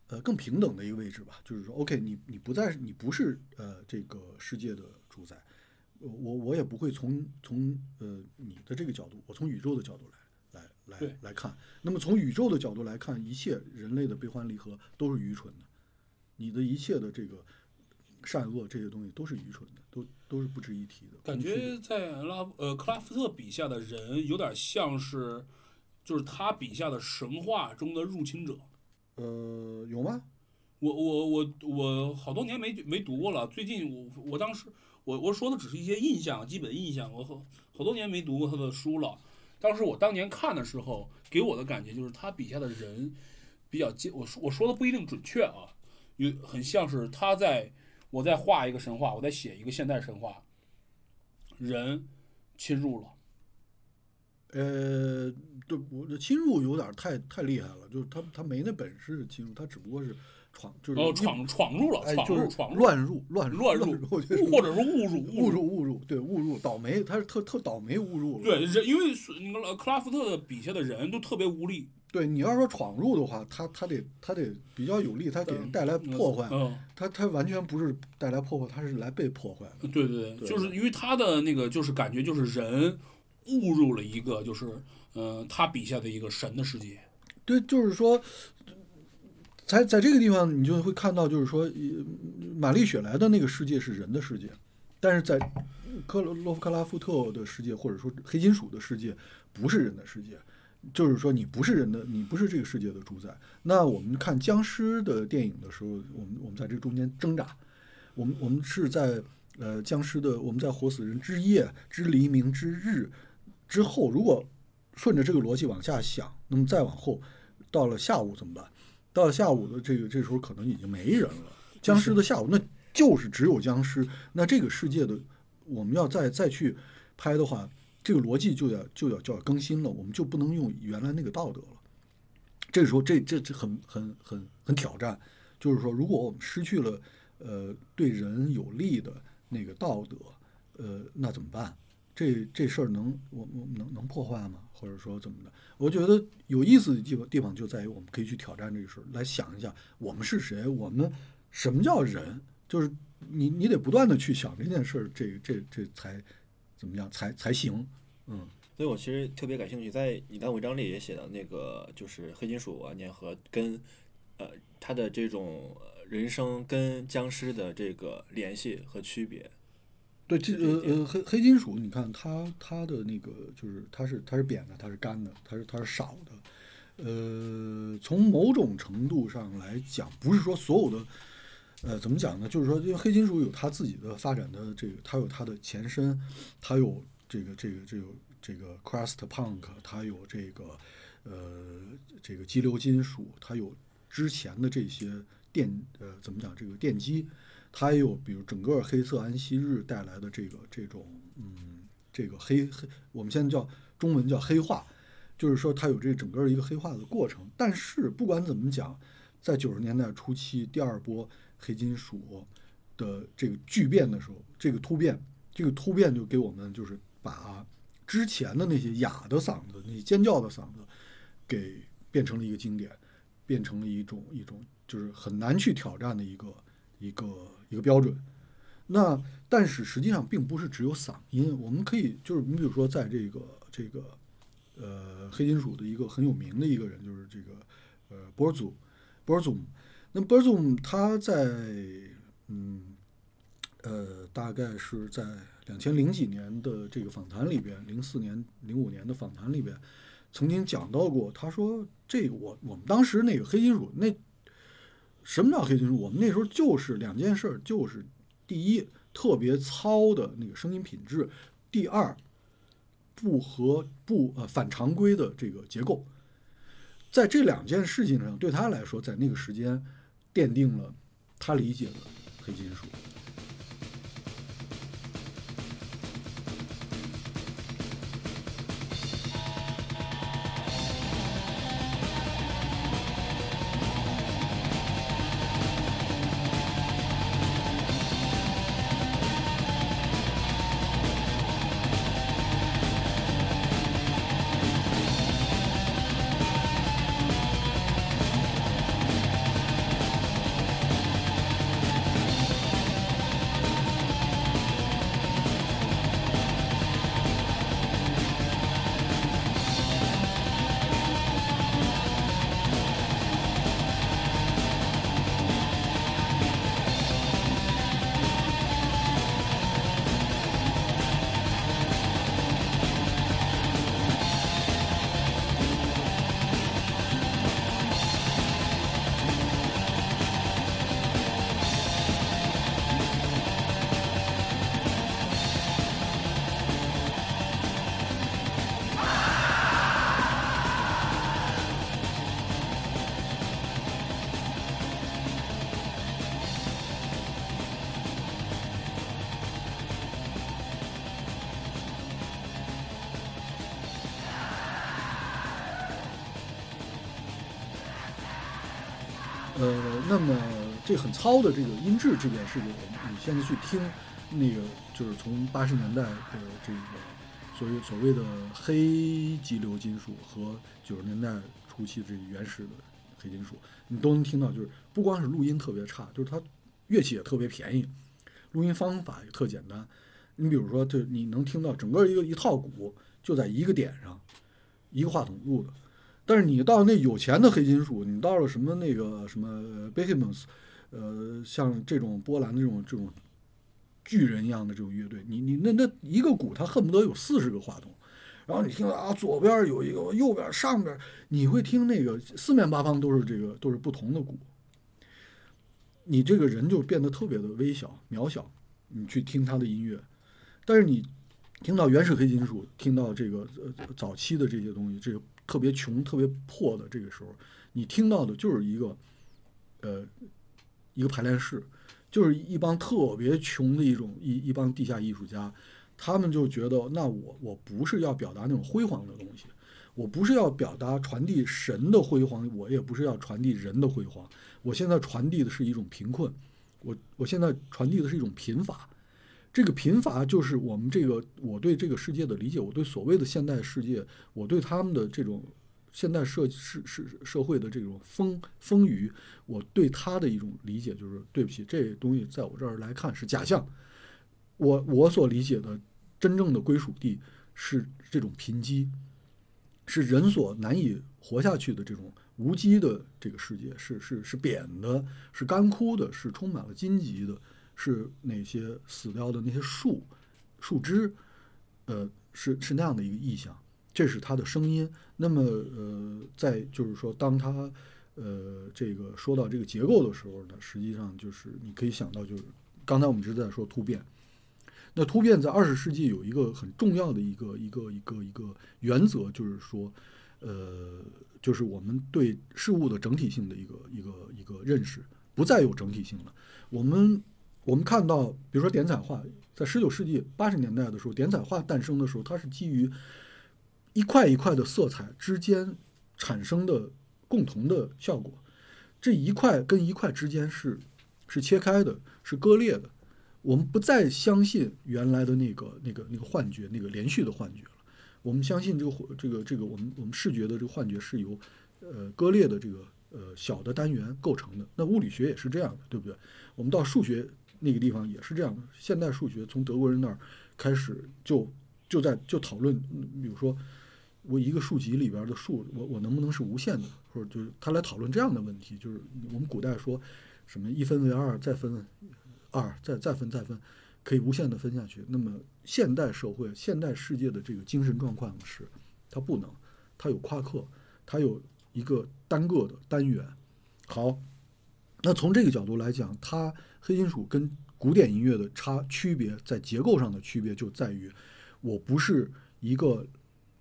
呃更平等的一个位置吧。就是说，OK，你你不再你不是呃这个世界的主宰，呃我我也不会从从呃你的这个角度，我从宇宙的角度来来来来看。那么从宇宙的角度来看，一切人类的悲欢离合都是愚蠢的，你的一切的这个善恶这些东西都是愚蠢的，都都是不值一提的。感觉在拉呃克拉夫特笔下的人有点像是，就是他笔下的神话中的入侵者。呃有吗？我我我我好多年没没读过了，最近我我当时我我说的只是一些印象，基本印象，我好好多年没读过他的书了。当时我当年看的时候，给我的感觉就是他笔下的人比较接，我说我说的不一定准确啊，有很像是他在我在画一个神话，我在写一个现代神话，人侵入了。呃，对，我的侵入有点太太厉害了，就是他他没那本事侵入，他只不过是闯，就是哦，闯闯入了，哎，闯入，就是闯入，乱入乱乱入，[laughs] 我觉得或者是误入，误入误入，对误入倒霉，他是特特倒霉误入了。对，人因为是那个克拉夫特的笔下的人都特别无力，对，你要说闯入的话，他他得他得比较有利，他给人带来破坏，嗯，他他完全不是带来破坏，他是来被破坏的。对对对，对就是因为他的那个就是感觉就是人误入了一个就是呃他笔下的一个神的世界，对，就是说，在在这个地方，你就会看到，就是说，呃玛丽雪莱的那个世界是人的世界，但是在克洛洛夫克拉夫特的世界，或者说黑金属的世界，不是人的世界。就是说，你不是人的，你不是这个世界的主宰。那我们看僵尸的电影的时候，我们我们在这中间挣扎，我们我们是在呃僵尸的，我们在活死人之夜、之黎明之日之后，如果顺着这个逻辑往下想，那么再往后，到了下午怎么办？到了下午的这个这时候可能已经没人了，僵尸的下午那就是只有僵尸。那这个世界的我们要再再去拍的话，这个逻辑就要就要就要更新了，我们就不能用原来那个道德了。这个时候这这这很很很很挑战，就是说，如果我们失去了呃对人有利的那个道德，呃，那怎么办？这这事儿能我我能能破坏吗？或者说怎么的？我觉得有意思的地方地方就在于我们可以去挑战这个事儿，来想一下我们是谁，我们什么叫人？就是你你得不断的去想这件事儿，这这这才怎么样才才行？嗯，所以我其实特别感兴趣，在你的文章里也写到那个就是黑金属啊，粘合跟呃他的这种呃人生跟僵尸的这个联系和区别。对，这呃呃黑黑金属，你看它它的那个就是它是它是扁的，它是干的，它是它是少的。呃，从某种程度上来讲，不是说所有的，呃，怎么讲呢？就是说，因为黑金属有它自己的发展的这个，它有它的前身，它有这个这个这个这个 crust punk，它有这个呃这个激流金属，它有之前的这些电呃怎么讲这个电机，它也有比如整个黑色安息日带来的这个这种嗯这个黑黑，我们现在叫中文叫黑化。就是说，它有这整个一个黑化的过程。但是不管怎么讲，在九十年代初期，第二波黑金属的这个巨变的时候，这个突变，这个突变就给我们就是把之前的那些哑的嗓子、那些尖叫的嗓子，给变成了一个经典，变成了一种一种就是很难去挑战的一个一个一个标准。那但是实际上并不是只有嗓音，我们可以就是你比如说在这个这个。呃，黑金属的一个很有名的一个人就是这个呃波尔祖，波尔祖。尔祖他在嗯呃大概是在两千零几年的这个访谈里边，零四年零五年的访谈里边，曾经讲到过。他说：“这个我我们当时那个黑金属，那什么叫黑金属？我们那时候就是两件事，就是第一特别糙的那个声音品质，第二。”不合不呃反常规的这个结构，在这两件事情上，对他来说，在那个时间奠定了他理解的黑金属。呃，那么这很糙的这个音质这件事情，我们你现在去听，那个就是从八十年代的这个所谓所谓的黑激流金属和九十年代初期这个原始的黑金属，你都能听到，就是不光是录音特别差，就是它乐器也特别便宜，录音方法也特简单。你比如说，就你能听到整个一个一套鼓就在一个点上，一个话筒录的。但是你到那有钱的黑金属，你到了什么那个什么 Behemoth，呃，像这种波兰的这种这种巨人一样的这种乐队，你你那那一个鼓，它恨不得有四十个话筒，然后你听到啊，左边有一个，右边上边，你会听那个四面八方都是这个都是不同的鼓，你这个人就变得特别的微小渺小，你去听他的音乐，但是你听到原始黑金属，听到这个呃早期的这些东西，这个。特别穷、特别破的这个时候，你听到的就是一个，呃，一个排练室，就是一帮特别穷的一种一一帮地下艺术家，他们就觉得，那我我不是要表达那种辉煌的东西，我不是要表达传递神的辉煌，我也不是要传递人的辉煌，我现在传递的是一种贫困，我我现在传递的是一种贫乏。这个贫乏就是我们这个我对这个世界的理解，我对所谓的现代世界，我对他们的这种现代社社社社会的这种风风雨，我对他的一种理解就是，对不起，这东西在我这儿来看是假象。我我所理解的真正的归属地是这种贫瘠，是人所难以活下去的这种无机的这个世界，是是是扁的，是干枯的，是充满了荆棘的，是那些死掉的那些树树枝，呃，是是那样的一个意象。这是他的声音。那么，呃，在就是说，当他呃这个说到这个结构的时候呢，实际上就是你可以想到，就是刚才我们一直在说突变。那突变在二十世纪有一个很重要的一个一个一个一个原则，就是说，呃，就是我们对事物的整体性的一个一个一个认识不再有整体性了。我们我们看到，比如说点彩画，在十九世纪八十年代的时候，点彩画诞生的时候，它是基于一块一块的色彩之间产生的共同的效果，这一块跟一块之间是是切开的，是割裂的。我们不再相信原来的那个那个那个幻觉，那个连续的幻觉了。我们相信这个这个这个我们我们视觉的这个幻觉是由呃割裂的这个呃小的单元构成的。那物理学也是这样的，对不对？我们到数学那个地方也是这样的。现代数学从德国人那儿开始就就在就讨论，比如说我一个数集里边的数，我我能不能是无限的，或者就是他来讨论这样的问题。就是我们古代说什么一分为二，再分。二再再分再分，可以无限的分下去。那么现代社会、现代世界的这个精神状况是，它不能，它有夸克，它有一个单个的单元。好，那从这个角度来讲，它黑金属跟古典音乐的差区别，在结构上的区别就在于，我不是一个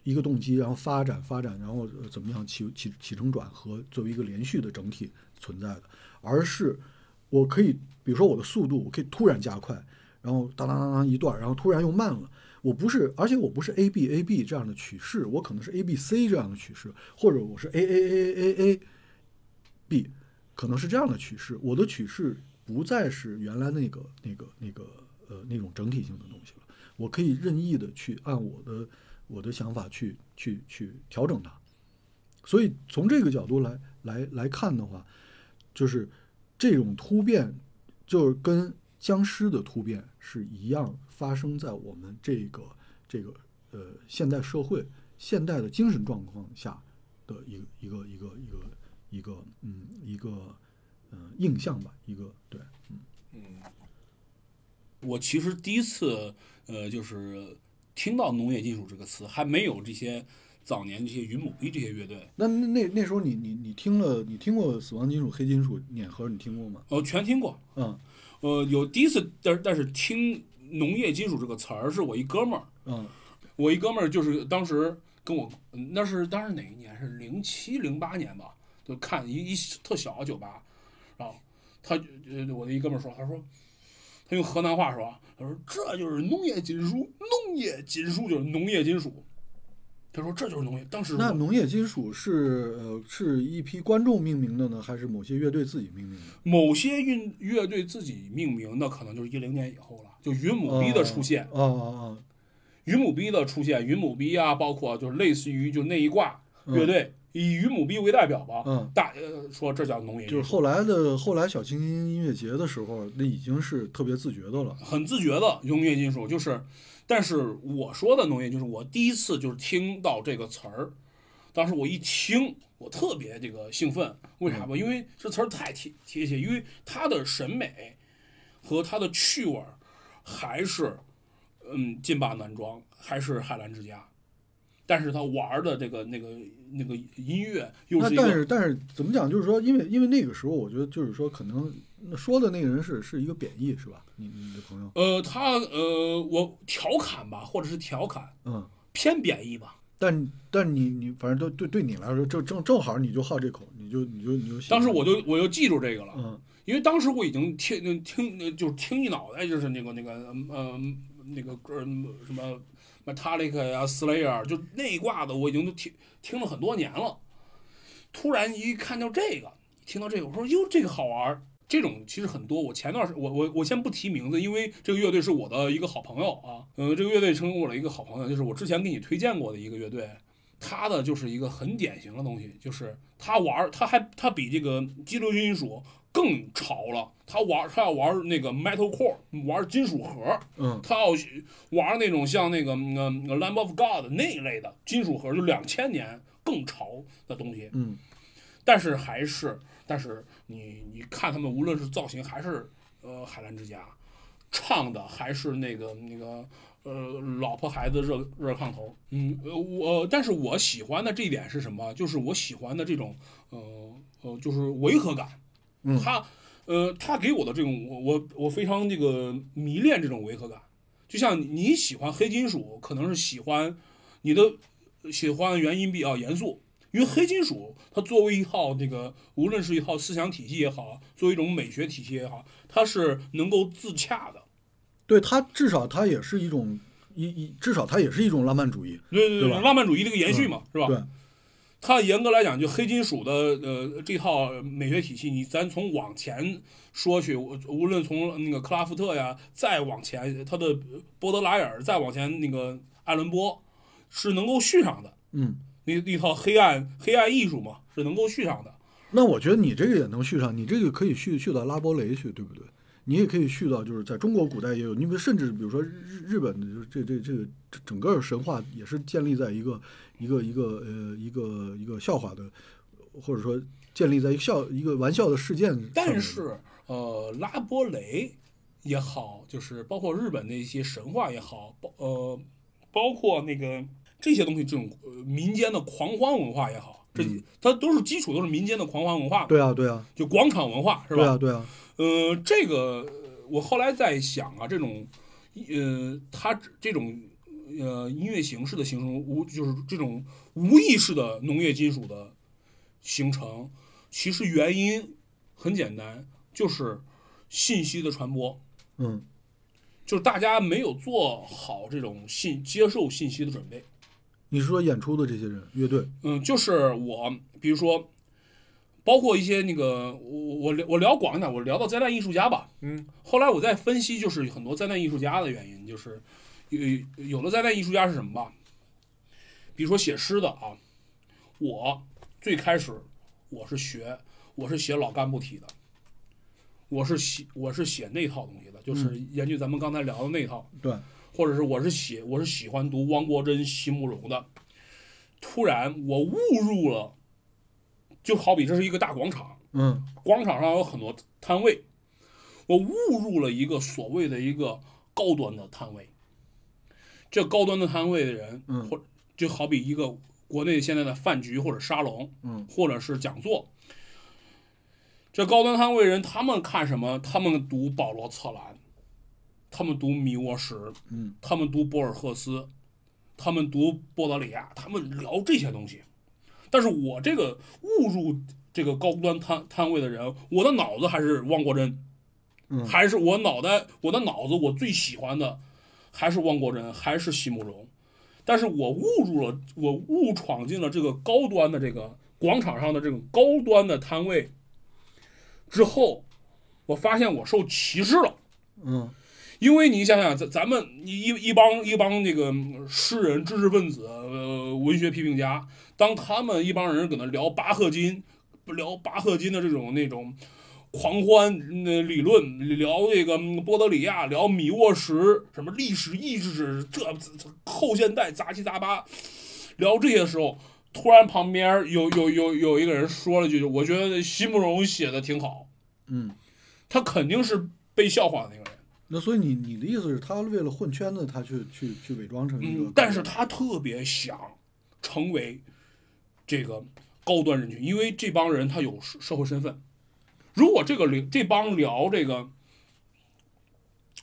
一个动机，然后发展发展，然后怎么样起起起承转合作为一个连续的整体存在的，而是。我可以，比如说我的速度，我可以突然加快，然后当当当当一段，然后突然又慢了。我不是，而且我不是 A B A B 这样的曲式，我可能是 A B C 这样的曲式，或者我是 A A A A A B，可能是这样的曲式。我的曲式不再是原来那个那个那个呃那种整体性的东西了。我可以任意的去按我的我的想法去去去调整它。所以从这个角度来来来看的话，就是。这种突变，就是跟僵尸的突变是一样，发生在我们这个这个呃现代社会、现代的精神状况下的一个一个一个一个一个嗯一个嗯印象吧，一个对嗯嗯。我其实第一次呃就是听到农业金属这个词，还没有这些。早年这些云母 B 这些乐队，那那那时候你你你听了你听过死亡金属黑金属碾核你听过吗？哦，全听过。嗯，呃，有第一次，但是但是听农业金属这个词儿是我一哥们儿。嗯，我一哥们儿就是当时跟我，那是当时哪一年？是零七零八年吧？就看一一特小的酒吧，然后他呃我的一哥们儿说，他说他用河南话说，他说这就是农业金属，农业金属就是农业金属。他说：“这就是农业。”当时那农业金属是呃是一批观众命名的呢，还是某些乐队自己命名的？某些乐乐队自己命名的，可能就是一零年以后了。就云母 B 的出现，啊啊啊！云母 B 的出现，云母 B 啊，包括就是类似于就那一挂乐队，以云母币为代表吧。嗯，大呃说这叫农业。就是后来的后来小清新音乐节的时候，那已经是特别自觉的了，很自觉的农业金属就是。但是我说的农业就是我第一次就是听到这个词儿，当时我一听，我特别这个兴奋，为啥吧？因为这词儿太贴贴切，因为它的审美和它的趣味还是嗯劲霸男装，还是海澜之家，但是他玩的这个那个那个音乐又是但是但是怎么讲？就是说，因为因为那个时候，我觉得就是说可能。说的那个人是是一个贬义是吧？你你的朋友？呃，他呃，我调侃吧，或者是调侃，嗯，偏贬义吧。但但你你反正都对对你来说，正正正好你就好这口，你就你就你就。当时我就我就记住这个了，嗯，因为当时我已经听听就是听一脑袋就是那个那个呃那个歌什么 Metallica 呀 Slayer 就那一挂的我已经都听听了很多年了，突然一看到这个，听到这个，我说哟这个好玩。这种其实很多，我前段时我我我先不提名字，因为这个乐队是我的一个好朋友啊，嗯，这个乐队成为我的一个好朋友，就是我之前给你推荐过的一个乐队，他的就是一个很典型的东西，就是他玩，他还他比这个激流金属更潮了。他玩他要玩那个 metalcore，玩金属盒，嗯他要玩那种像那个嗯、呃 Lamb of God 那一类的金属盒，就两千年更潮的东西。嗯但是还是，但是你你看他们无论是造型还是呃海澜之家，唱的还是那个那个呃老婆孩子热热炕头，嗯呃我但是我喜欢的这一点是什么？就是我喜欢的这种呃呃就是违和感，嗯他呃他给我的这种我我我非常这个迷恋这种违和感，就像你喜欢黑金属，可能是喜欢你的喜欢的原因比较严肃。因为黑金属，它作为一套这个，无论是一套思想体系也好，作为一种美学体系也好，它是能够自洽的。对它至少它也是一种一一至少它也是一种浪漫主义，对对对吧浪漫主义的一个延续嘛，是吧？对，它严格来讲，就黑金属的呃这套美学体系，你咱从往前说去，无论从那个克拉夫特呀，再往前，他的波德莱尔，再往前那个艾伦波，是能够续上的。嗯。那那套黑暗黑暗艺术嘛，是能够续上的。那我觉得你这个也能续上，你这个可以续续到拉波雷去，对不对？你也可以续到，就是在中国古代也有，你比如甚至比如说日日本的，就是这这这个整个神话也是建立在一个一个一个呃一个一个笑话的，或者说建立在一个笑一个玩笑的事件。但是呃，拉波雷也好，就是包括日本的一些神话也好，包呃包括那个这些东西，这种呃民间的狂欢文化也好，这、它都是基础，都是民间的狂欢文化，对啊对啊就广场文化是吧？对啊对啊，呃，这个呃我后来在想啊，这种呃，它这种呃音乐形式的形成，无就是这种无意识的农业金属的形成，其实原因很简单，就是信息的传播，嗯就是大家没有做好这种信接受信息的准备。你是说演出的这些人乐队？嗯，就是我，比如说，包括一些那个，我我聊我聊广一点，我聊到灾难艺术家吧。嗯，后来我在分析，就是很多灾难艺术家的原因，就是有有的灾难艺术家是什么吧？比如说写诗的啊，我最开始我是学，我是写老干部体的，我是写我是写那套东西的，就是研究咱们刚才聊的那套。对，或者是我是写我是喜欢读汪国真、席慕容的，突然我误入了，就好比这是一个大广场，嗯广场上有很多摊位，我误入了一个所谓的一个高端的摊位。这高端的摊位的人，嗯或就好比一个国内现在的饭局或者沙龙，嗯或者是讲座。这高端摊位人，他们看什么？他们读保罗·策兰，他们读米沃什，嗯他们读博尔赫斯，他们读波德里亚，他们聊这些东西。但是我这个误入这个高端摊摊位的人，我的脑子还是汪国真，嗯还是我脑袋，我的脑子我最喜欢的还是汪国真，还是席慕容。但是我误入了，我误闯进了这个高端的这个广场上的这种高端的摊位之后，我发现我受歧视了。嗯因为你想想，咱咱们一一帮一帮那个嗯诗人、知识分子、呃文学批评家，当他们一帮人搁那聊巴赫金，聊巴赫金的这种那种狂欢那理论，聊这个嗯波德里亚，聊米沃什，什么历史意志，这这后现代杂七杂八，聊这些时候，突然旁边有有有有一个人说了句，我觉得席慕容写的挺好，嗯，他肯定是被笑话的那个人。那所以你你的意思是，他为了混圈子，他去去去伪装成一个嗯，，但是他特别想成为这个高端人群，因为这帮人他有社社会身份。如果这个聊这帮聊这个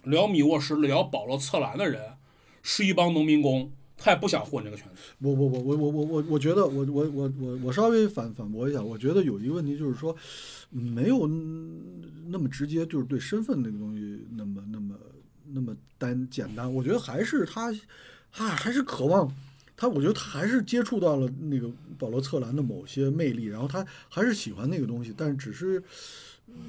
聊米沃什、聊保罗·策兰的人是一帮农民工，他也不想混这个圈子。我我我我我我我我觉得我我我我我稍微反反驳一下，我觉得有一个问题就是说，没有那么直接，就是对身份那个东西那么那么那么单简单。我觉得还是他，啊还是渴望他，我觉得他还是接触到了那个保罗·策兰的某些魅力，然后他还是喜欢那个东西，但是只是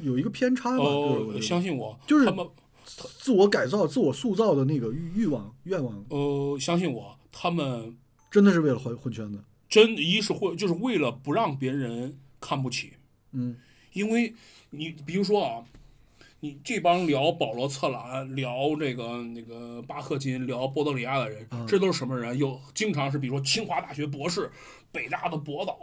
有一个偏差吧。就是我相信我，就是他们自我改造、自我塑造的那个欲欲望、愿望，呃，相信我，他们真的是为了混混圈子。真一是混就是为了不让别人看不起，嗯因为你比如说啊，你这帮聊保罗策兰、聊这个那个巴赫金、聊波德里亚的人，嗯这都是什么人？有经常是比如说清华大学博士、北大的博导，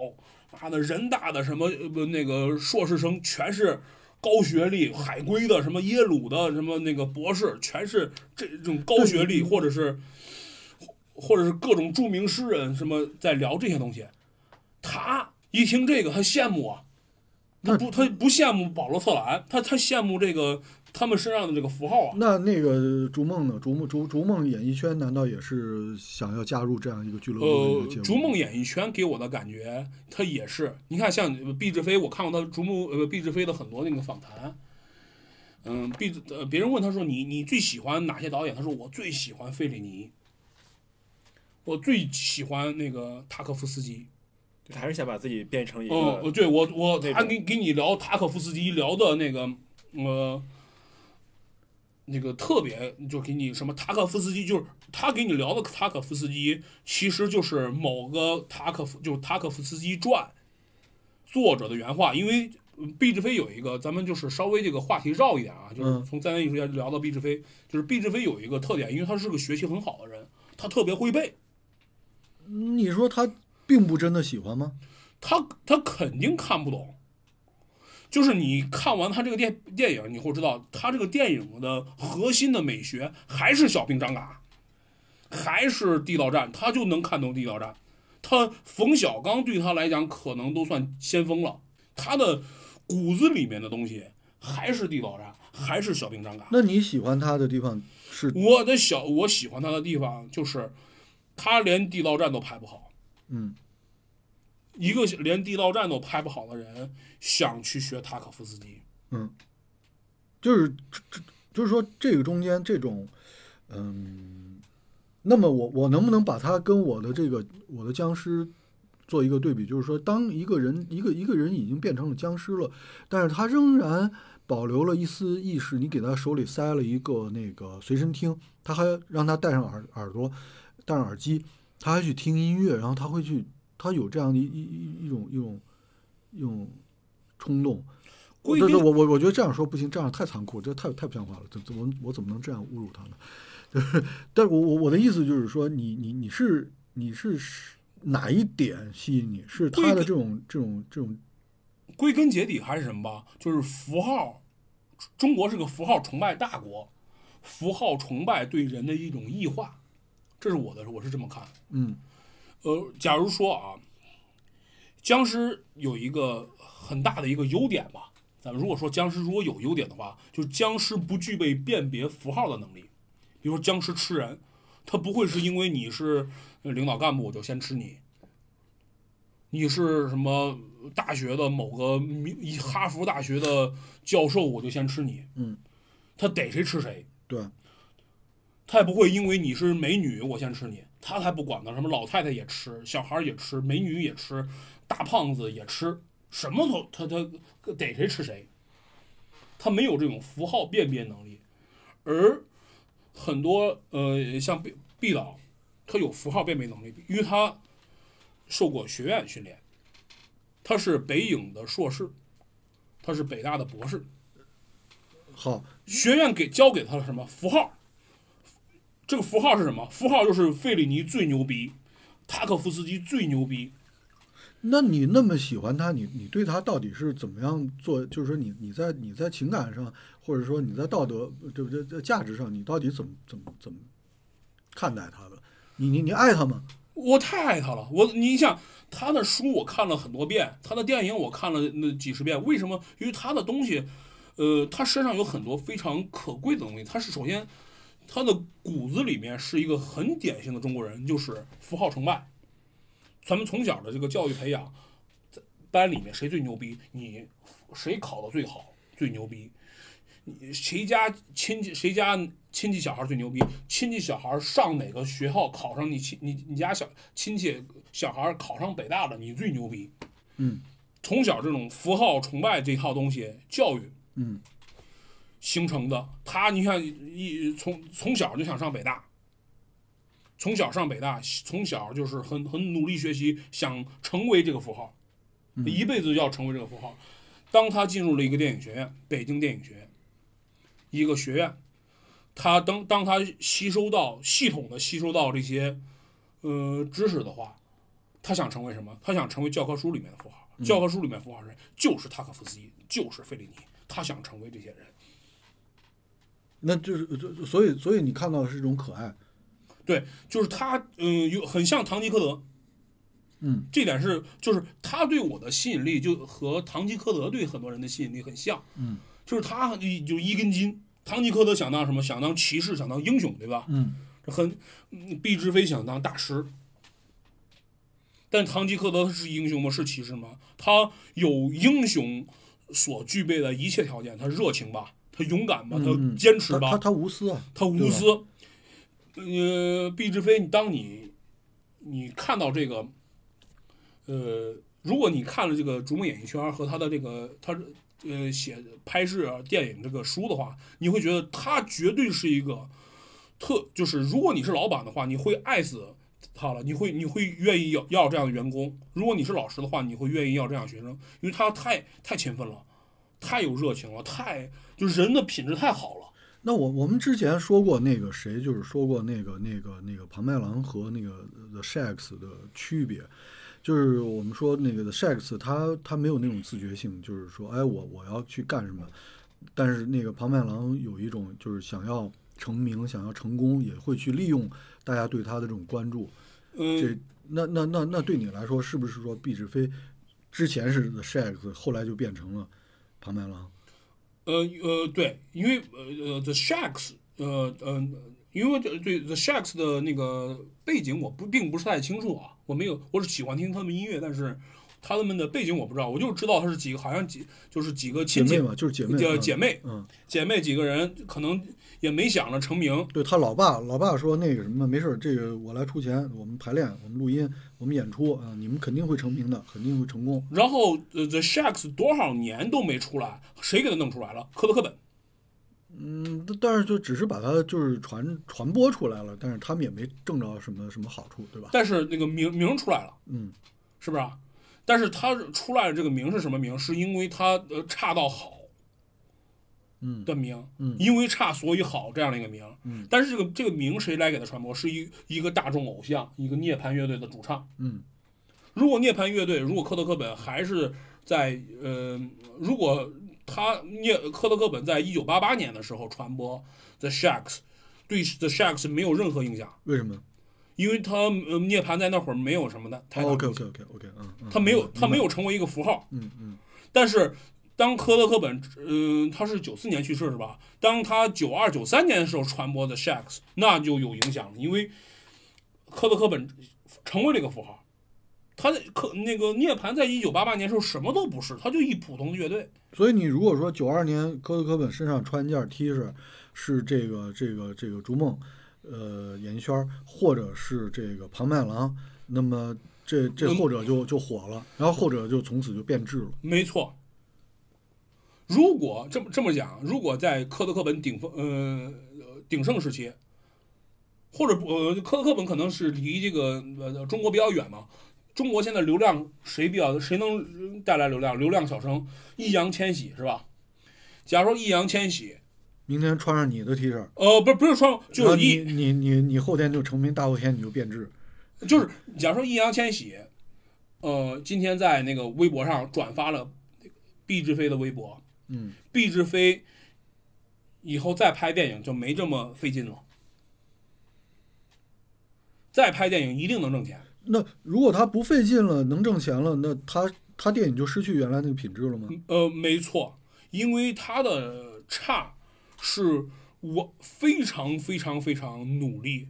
妈的人大的什么呃不那个硕士生，全是高学历，海归的什么耶鲁的什么那个博士，全是这这种高学历，或者是或者是各种著名诗人什么在聊这些东西。他一听这个，他羡慕啊。他不，他不羡慕保罗·特兰，他他羡慕这个他们身上的这个符号啊。那那个逐梦呢？逐梦逐逐梦演艺圈难道也是想要加入这样一个俱乐部的一呃个节，目？逐梦演艺圈给我的感觉，他也是，你看像呃毕志飞，我看过他逐梦呃毕志飞的很多那个访谈。嗯，毕志呃，别人问他说你你最喜欢哪些导演？他说我最喜欢费里尼，我最喜欢那个塔科夫斯基。他还是想把自己变成一嗯，个对我我他给给你聊塔可夫斯基聊的那个呃那个特别就给你什么塔可夫斯基就是他给你聊的塔可夫斯基其实就是某个塔可夫就是塔可夫斯基传作者的原话，因为嗯毕志飞有一个咱们就是稍微这个话题绕一点啊，就是嗯从三维艺术家聊到毕志飞，就是毕志飞有一个特点，因为他是个学习很好的人，他特别会背。你说他并不真的喜欢吗？他他肯定看不懂。就是你看完他这个电电影，你会知道他这个电影的核心的美学还是小兵张嘎，还是地道战，他就能看懂地道战。他冯小刚对他来讲可能都算先锋了，他的骨子里面的东西还是地道战，还是小兵张嘎。那你喜欢他的地方是我的小我喜欢他的地方就是，他连地道战都拍不好。嗯。一个连地道战都拍不好的人，想去学塔可夫斯基，嗯，就是这这就是说这个中间这种嗯，那么我我能不能把它跟我的这个我的僵尸做一个对比？就是说，当一个人一个一个人已经变成了僵尸了，但是他仍然保留了一丝意识，你给他手里塞了一个那个随身听，他还让他戴上耳耳朵，戴上耳机，他还去听音乐，然后他会去，他有这样的一一一一种一种一种冲动。对对，我我我觉得这样说不行，这样太残酷，这太太不像话了。怎怎么我怎么能这样侮辱他呢？[laughs] 就是，但是我我我的意思就是说，你你你是你是哪一点吸引你？是他的这种这种这种归根结底还是什么吧？就是符号。中国是个符号崇拜大国，符号崇拜对人的一种异化，这是我的，我是这么看。嗯呃，假如说啊，僵尸有一个很大的一个优点吧，咱们如果说僵尸如果有优点的话，就是僵尸不具备辨别符号的能力。比如说僵尸吃人，他不会是因为你是呃领导干部我就先吃你，你是什么大学的某个名哈佛大学的教授我就先吃你，嗯，他逮谁吃谁。对，他也不会因为你是美女我先吃你，他才不管呢。什么老太太也吃，小孩也吃，美女也吃，大胖子也吃，什么都他他逮谁吃谁。他没有这种符号辨别能力，而很多呃像毕毕导，他有符号辨别能力，因为他受过学院训练，他是北影的硕士，他是北大的博士，好，学院给教给他了什么符号？这个符号是什么？符号就是费里尼最牛逼，塔可夫斯基最牛逼。那你那么喜欢他，你你对他到底是怎么样做？就是说你你在你在情感上，或者说你在道德对不对？在价值上，你到底怎么怎么怎么看待他的？你你你爱他吗？我太爱他了，我你想他的书我看了很多遍，他的电影我看了那几十遍。为什么？因为他的东西，呃，他身上有很多非常可贵的东西。他是首先，他的骨子里面是一个很典型的中国人，就是符号崇拜。咱们从小的这个教育培养，在班里面谁最牛逼，你谁考的最好最牛逼，你谁家亲戚谁家亲戚小孩最牛逼，亲戚小孩上哪个学校考上你亲你你家小亲戚小孩考上北大了，你最牛逼。嗯从小这种符号崇拜这套东西教育嗯形成的，他你看一从从小就想上北大，从小上北大，从小就是很很努力学习，想成为这个符号，一辈子要成为这个符号。当他进入了一个电影学院，北京电影学院，一个学院，他当当他吸收到系统的吸收到这些呃知识的话，他想成为什么？他想成为教科书里面的符号。教科书里面符号是谁？就是塔可夫斯基，就是费里尼，他想成为这些人。那就是就所以所以你看到的是一种可爱，对，就是他，嗯，有很像堂吉诃德，嗯，这点是就是他对我的吸引力就和堂吉诃德对很多人的吸引力很像，嗯，就是他就一根筋。堂吉诃德想当什么？想当骑士，想当英雄，对吧？嗯，这很，嗯毕志飞想当大师，但堂吉诃德是英雄吗？是骑士吗？他有英雄所具备的一切条件，他热情吧，他勇敢吧，他嗯坚持吧，他他他无私啊，他无私。呃，毕志飞，你当你你看到这个，呃，如果你看了这个《逐梦演艺圈》和他的这个他呃写拍摄电影这个书的话，你会觉得他绝对是一个特，就是如果你是老板的话，你会爱死他了，你会你会愿意要要这样的员工；如果你是老师的话，你会愿意要这样的学生，因为他太太勤奋了，太有热情了，太就是人的品质太好了。那我我们之前说过那个谁，就是说过那个那个那个庞麦郎和那个 The Shacks 的区别，就是我们说那个 The Shacks 他他没有那种自觉性，就是说哎我我要去干什么，但是那个庞麦郎有一种就是想要成名、想要成功，也会去利用大家对他的这种关注。嗯，这那那那那对你来说，是不是说毕志飞之前是 The Shacks，后来就变成了庞麦郎？呃呃，对，因为呃呃，The Shacks，呃呃，因为这对 The Shacks 的那个背景我不并不是太清楚啊，我没有，我是喜欢听他们音乐，但是他们的背景我不知道，我就知道他是几个，好像几就是几个亲戚姐妹嘛，就是姐妹，嗯叫姐妹嗯。姐妹几个人，可能也没想着成名，对他老爸，老爸说那个什么，没事儿，这个我来出钱，我们排练，我们录音，我们演出啊、你们肯定会成名的，肯定会成功。然后呃 The Shacks 多少年都没出来，谁给他弄出来了？科特·科本。嗯，但是就只是把它就是传传播出来了，但是他们也没挣着什么什么好处，对吧？但是那个名名出来了。嗯，是不是啊？但是他出来的这个名是什么名？是因为他呃差到好嗯的名，嗯因为差所以好这样的一个名。嗯但是这个这个名谁来给他传播？是一一个大众偶像，一个涅槃乐队的主唱。嗯如果涅槃乐队，如果科特·科本还是在呃，如果他涅科特·科本在一九八八年的时候传播 The Shacks，对 The Shacks 没有任何影响，为什么因为他呃涅槃在那会儿没有什么的太？OK OK OK OK，嗯，嗯他没有他没有成为一个符号。嗯嗯但是当科特·科本，嗯、他是九四年去世是吧？当他九二九三年的时候传播的 Shacks，那就有影响了，因为科特·科本成为这个符号。他的科那个涅槃在一九八八年时候什么都不是，他就一普通的乐队。所以你如果说九二年科特·科本身上穿一件 T 恤是这个这个这个逐梦，呃，演艺圈，或者是这个庞麦郎，那么这这嗯后者就就火了，然后后者就从此就变质了。没错。如果这么这么讲，如果在科德克本顶峰呃呃鼎盛时期，或者不呃科德克本可能是离这个呃中国比较远嘛，中国现在流量谁比较谁能带来流量？流量小生易烊千玺是吧？假如说易烊千玺，明天穿上你的 T 恤，呃，不是不是说然后你就是易你你你后天就成名，大后天你就变质。就是假如说易烊千玺，呃，今天在那个微博上转发了毕志飞的微博，嗯，毕志飞以后再拍电影就没这么费劲了，再拍电影一定能挣钱。那如果他不费劲了，能挣钱了，那他他电影就失去原来那个品质了吗？呃，没错，因为他的差是我非常非常非常努力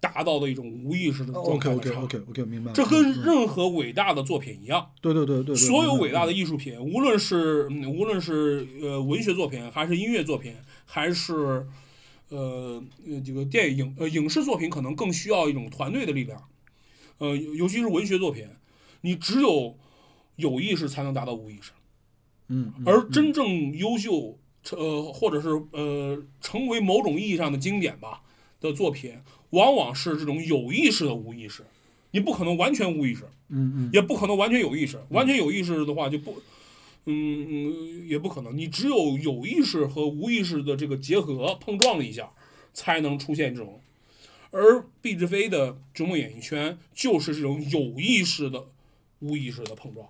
达到的一种无意识的状 OK 态 OK。OK OK，明白了。这跟嗯任何伟大的作品一样，对对对对对，所有伟大的艺术品，无论是嗯无论是呃文学作品，还是音乐作品，还是呃呃这个电影呃影视作品，可能更需要一种团队的力量。呃，尤尤其是文学作品，你只有有意识才能达到无意识，嗯，嗯而真正优秀，呃或者是呃成为某种意义上的经典吧，的作品，往往是这种有意识的无意识，你不可能完全无意识，嗯嗯也不可能完全有意识。完全有意识的话就不，嗯嗯，也不可能。你只有有意识和无意识的这个结合碰撞了一下，才能出现这种。而毕志飞的《逐梦演艺圈》就是这种有意识的无意识的碰撞。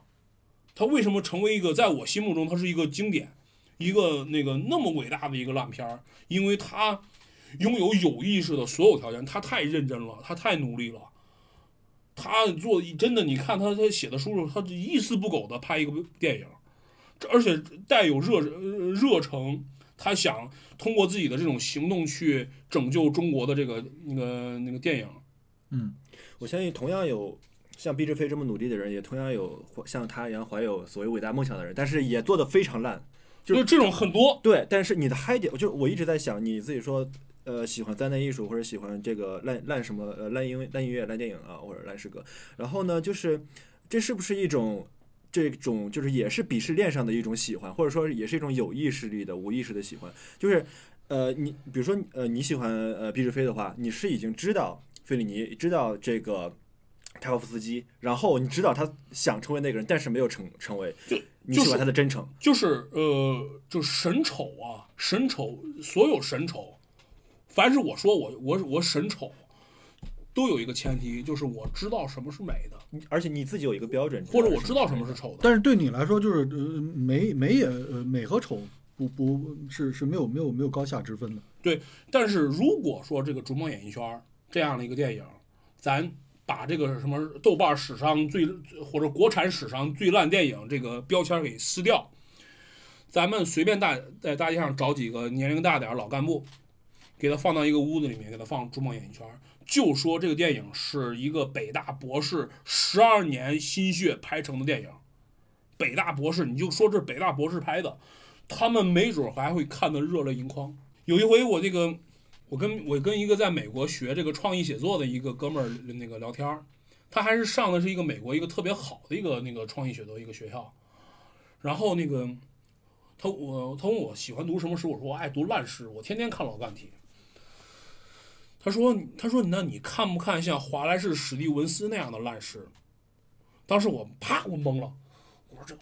他为什么成为一个在我心目中他是一个经典，一个那个那么伟大的一个烂片儿？因为它拥有有意识的所有条件，他太认真了，他太努力了。他做真的，你看他他写的书，他一丝不苟的拍一个电影，这而且带有热呃热诚，他想通过自己的这种行动去拯救中国的这个那个那个电影。嗯我相信同样有像毕志飞这么努力的人，也同样有像他一样怀有所谓伟大梦想的人，但是也做的非常烂。就是这种很多，对，但是你的嗨点，就是我一直在想，你自己说，呃，喜欢灾难艺术或者喜欢这个烂烂什么呃烂音烂音乐、烂电影啊，或者烂诗歌，然后呢，就是这是不是一种这种就是也是鄙视链上的一种喜欢，或者说也是一种有意识力的无意识的喜欢，就是呃，你比如说呃你喜欢呃毕志飞的话，你是已经知道费里尼，知道这个。柴可夫斯基，然后你知道他想成为那个人，但是没有成成为。就你喜欢他的真诚，就是呃，就神丑啊，神丑，所有神丑，凡是我说我我我审丑，都有一个前提，就是我知道什么是美的，而且你自己有一个标准，或者我知道什么是丑的。但是对你来说，就是呃美美也呃美和丑不不是是没有没有没有高下之分的。对但是如果说这个《逐梦演艺圈》这样的一个电影，咱把这个什么豆瓣史上最或者国产史上最烂电影这个标签给撕掉，咱们随便大在大街上找几个年龄大点儿老干部，给他放到一个屋子里面，给他放《逐梦演艺圈》，就说这个电影是一个北大博士十二年心血拍成的电影。北大博士，你就说这是北大博士拍的，他们没准还会看得热泪盈眶。有一回我这个。我跟我跟一个在美国学这个创意写作的一个哥们儿那个聊天儿，他还是上的是一个美国一个特别好的一个那个创意写作一个学校，然后那个他我他问我喜欢读什么诗，我说我爱读烂诗，我天天看老干体。他说他说那你看不看像华莱士史蒂文斯那样的烂诗？当时我啪我懵了，我说这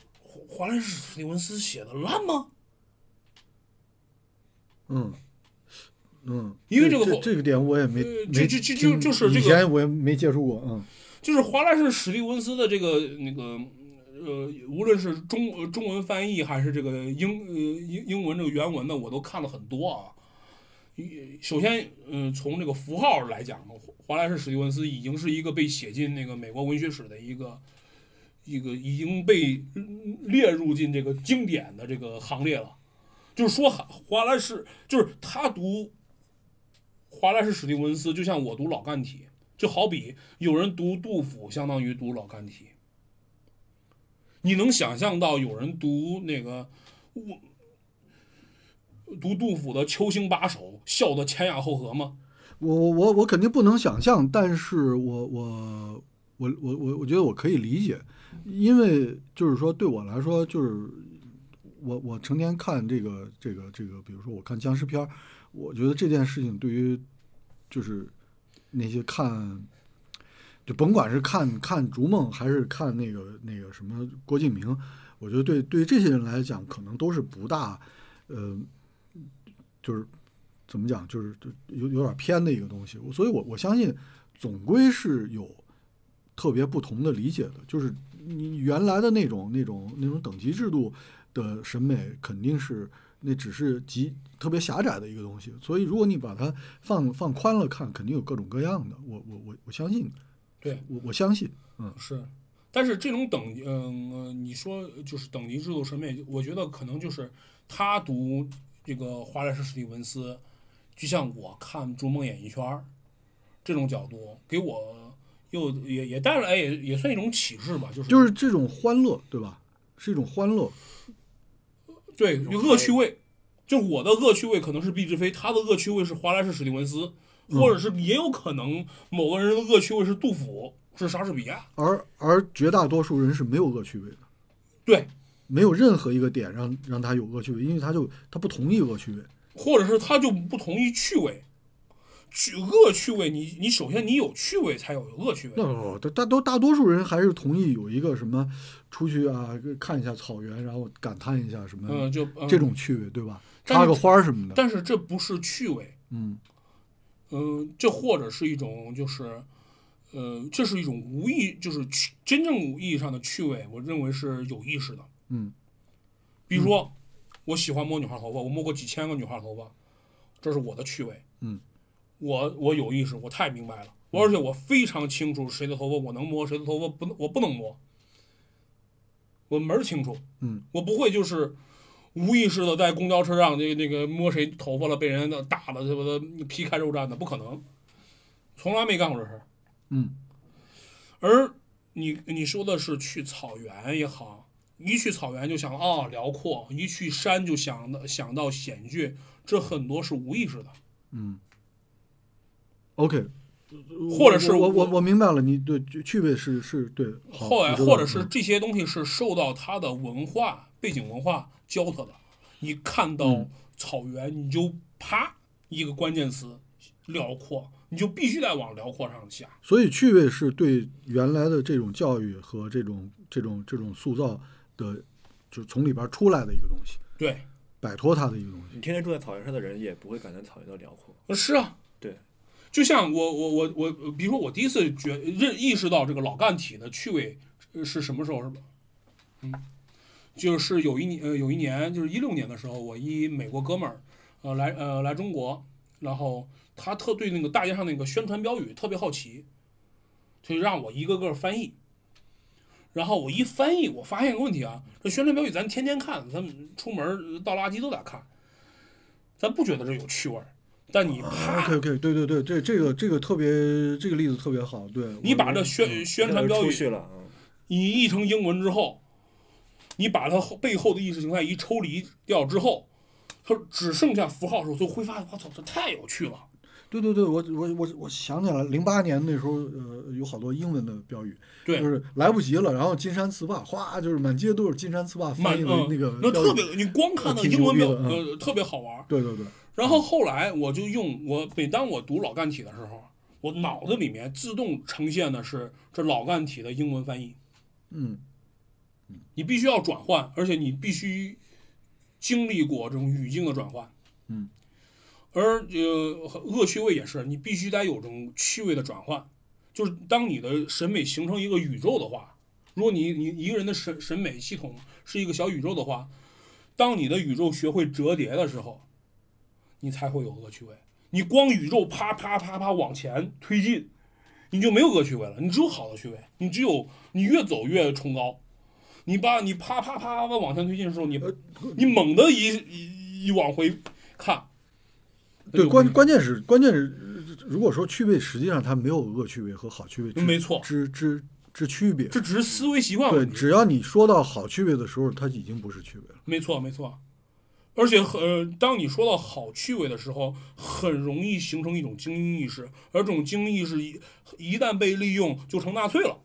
华莱士史蒂文斯写的烂吗？嗯。嗯，因为这个这这个点我也没呃没就就就就是这个以前我也没接触过，嗯，就是华莱士史蒂文斯的这个那个呃，无论是中呃中文翻译还是这个英呃英英文这个原文的，我都看了很多啊。首先，嗯、从这个符号来讲，华莱士史蒂文斯已经是一个被写进那个美国文学史的一个一个已经被列入进这个经典的这个行列了。就是说，华华莱士就是他读华莱士史蒂文斯，就像我读老干体，就好比有人读杜甫，相当于读老干体。你能想象到有人读那个我读杜甫的《秋兴八首》，笑得前仰后合吗？我我我我肯定不能想象，但是我我我我我我觉得我可以理解，因为就是说对我来说，就是我我成天看这个这个这个，比如说我看僵尸片，我觉得这件事情对于就是那些看，就甭管是看看逐梦还是看那个那个什么郭敬明，我觉得对对于这些人来讲，可能都是不大，呃，就是怎么讲，就是就有有点偏的一个东西。所以我我相信，总归是有特别不同的理解的。就是你原来的那种那种那种等级制度的审美，肯定是那只是极特别狭窄的一个东西。所以如果你把它放放宽了看，肯定有各种各样的。我我我我相信，对，我我相信，嗯是，但是这种等，嗯、呃，你说就是等级制度审美，我觉得可能就是他读这个华莱士史蒂文斯，就像我看《逐梦演艺圈》这种角度，给我又也也带来也也算一种启示吧，就是就是这种欢乐，对吧？是一种欢乐。对恶趣味，就我的恶趣味可能是毕志飞，他的恶趣味是华莱士史蒂文斯，或者是也有可能某个人的恶趣味是杜甫，是莎士比亚，而而绝大多数人是没有恶趣味的，对，没有任何一个点让让他有恶趣味，因为他就他不同意恶趣味。或者是他就不同意趣味，趣恶趣味，你你首先你有趣味才有恶趣味。那不不，大都大多数人还是同意有一个什么出去啊看一下草原，然后感叹一下什么嗯，就、嗯、这种趣味，对吧？插个花什么的，但是这不是趣味，嗯嗯，这或者是一种就是，呃，这是一种无意，就是趣真正意义上的趣味，我认为是有意识的。嗯比如说，我喜欢摸女孩头发，我摸过几千个女孩头发，这是我的趣味。嗯，我我有意识，我太明白了，我而且我非常清楚谁的头发我能摸，谁的头发不能，我不能摸，我门儿清楚。嗯，我不会就是无意识的在公交车上那那个摸谁头发了，被人打了，什么的皮开肉绽的，不可能，从来没干过这事儿。嗯而你你说的是去草原也好，一去草原就想啊辽阔，一去山就想到想到险峻，这很多是无意识的。嗯，OK，或者是我我我明白了，你对趣趣味是是对，后来或者是嗯这些东西是受到它的文化背景文化教他的。你看到嗯草原，你就啪一个关键词辽阔，你就必须得往辽阔上下。所以趣味是对原来的这种教育和这种这种这种塑造的，就是从里边出来的一个东西，对，摆脱它的一个东西。你天天住在草原上的人也不会感觉草原的辽阔。是啊，对，就像我我我我，比如说我第一次觉认意识到这个老干体的趣味呃是什么时候是吧？嗯，就是有一年呃有一年就是一六年的时候，我一美国哥们儿呃来呃来中国，然后他特对那个大街上那个宣传标语特别好奇，就让我一个个翻译。然后我一翻译，我发现个问题啊，这宣传标语咱天天看，咱们出门倒垃圾都得看，咱不觉得这有趣味儿，但你啪 OK OK，对对对，这这个这个特别这个例子特别好，对你把这我宣宣传标语去了，嗯你译成英文之后，你把它后背后的意识形态一抽离掉之后，它只剩下符号的时候，就会发现，我操，这太有趣了。对对对，我我我我想起来了，零八年那时候，呃，有好多英文的标语，对就是来不及了，然后金山词霸，哗，就是满街都是金山词霸翻译的那个那特别，你光看到英文标，呃，特别好玩。对对对，然后后来我就用我每当我读老干体的时候，我脑子里面自动呈现的是这老干体的英文翻译。嗯你必须要转换，而且你必须经历过这种语境的转换。嗯，而呃，恶趣味也是，你必须得有这种趣味的转换。就是当你的审美形成一个宇宙的话，如果你你一个人的审审美系统是一个小宇宙的话，当你的宇宙学会折叠的时候，你才会有恶趣味。你光宇宙啪啪啪啪往前推进，你就没有恶趣味了，你只有好的趣味，你只有你越走越崇高。你把你啪啪啪啪往前推进的时候，你你猛地一一一往回看，对，关关键是关键是，呃如果说趣味，实际上它没有恶趣味和好趣味之没错之之之区别。这只是思维习惯对，只要你说到好趣味的时候，它已经不是趣味了。没错没错，而且很、呃，当你说到好趣味的时候，很容易形成一种精英意识，而这种精英意识一一旦被利用，就成纳粹了，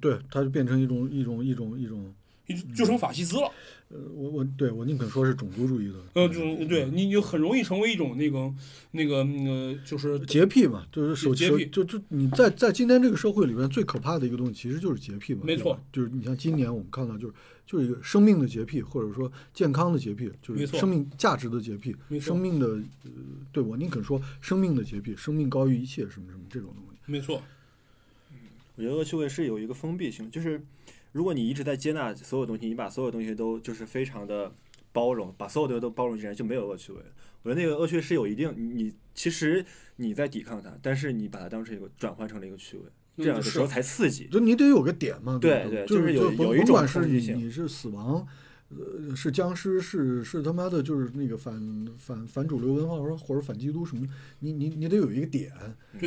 对，它就变成一种一种一种一种，就成法西斯了。呃，我我对我宁肯说是种族主义的，呃，这种对你就很容易成为一种那个那个呃，就是洁癖嘛，就是手洁癖就就你在在今天这个社会里边最可怕的一个东西，其实就是洁癖嘛。没错，就是你像今年我们看到就是就是一个生命的洁癖，或者说健康的洁癖，就是生命价值的洁癖，生命的呃，对我宁肯说生命的洁癖，生命高于一切什么什么这种东西。没错，我觉得恶趣味是有一个封闭性，就是如果你一直在接纳所有东西，你把所有东西都就是非常的包容，把所有的都包容进来，就没有恶趣味了。我觉得那个恶趣味是有一定，你你其实你在抵抗它，但是你把它当成一个转换成了一个趣味，嗯这样的时候才刺激。就你得有个点嘛，对对就是有有一种管是你你是死亡，呃，是僵尸，是是他妈的，就是那个反反反主流文化或者或者反基督什么，你你你得有一个点。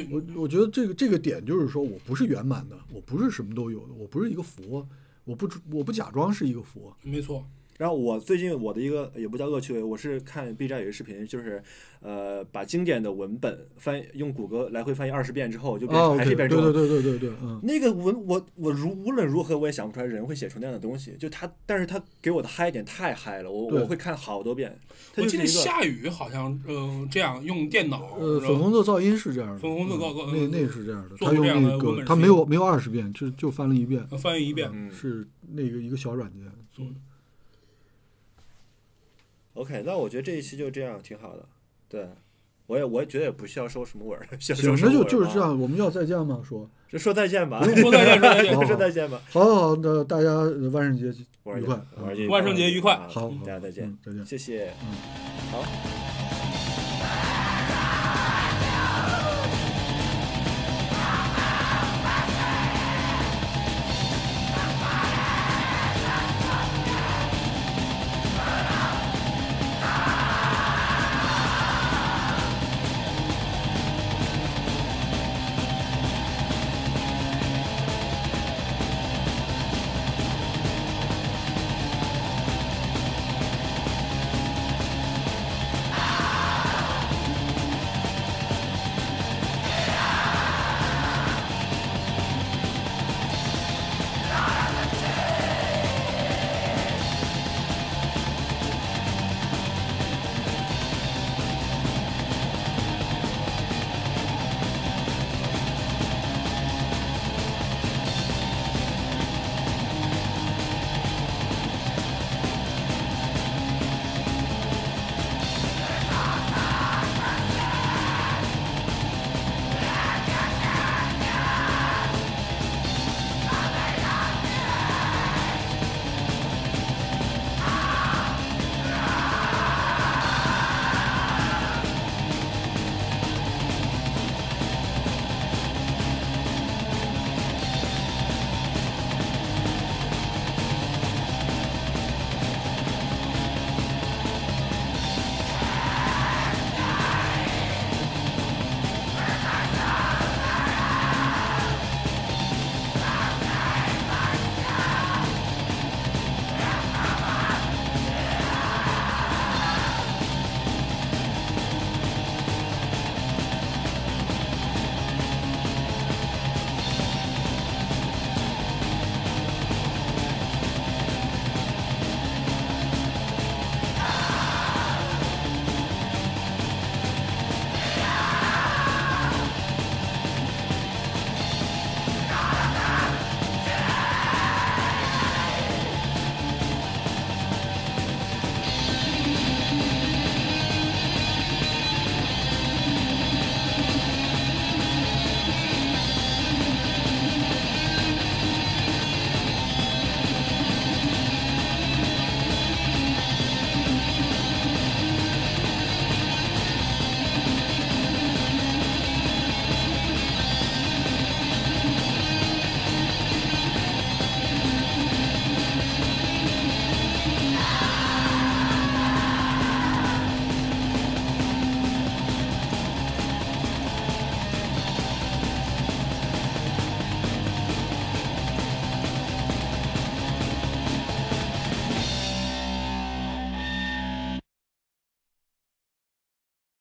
我我觉得这个这个点就是说我不是圆满的，我不是什么都有的，我不是一个佛，我不我不假装是一个佛。没错，然后我最近我的一个也不叫恶趣味，我是看 B 站有一个视频，就是呃把经典的文本翻用谷歌来回翻译二十遍之后，就变成哦，还是对对一遍中文。对对对对对，嗯，那个文我我如无论如何我也想不出来人会写出那样的东西，就他，但是他给我的嗨点太嗨了，我我会看好多遍。我记得下雨好像呃这样用电脑，呃，粉红色噪音是这样的，粉红色噪嗯音那那是这样的，他用做过这样的那个文本他没有没有二十遍，就就翻了一遍，呃翻译一遍。嗯是那个一个小软件做的。OK，那我觉得这一期就这样挺好的。对，我也我也觉得也不需要收什么尾儿，[laughs] 需要行收，什么尾儿那就就是这样，我们要再见吗？说，[laughs] 就说再见吧，说再见说再见 [laughs] 说再见吧。好好好，那大家呃万圣节愉快，万圣节愉快啊好，大家再见嗯，再见。谢谢。嗯好。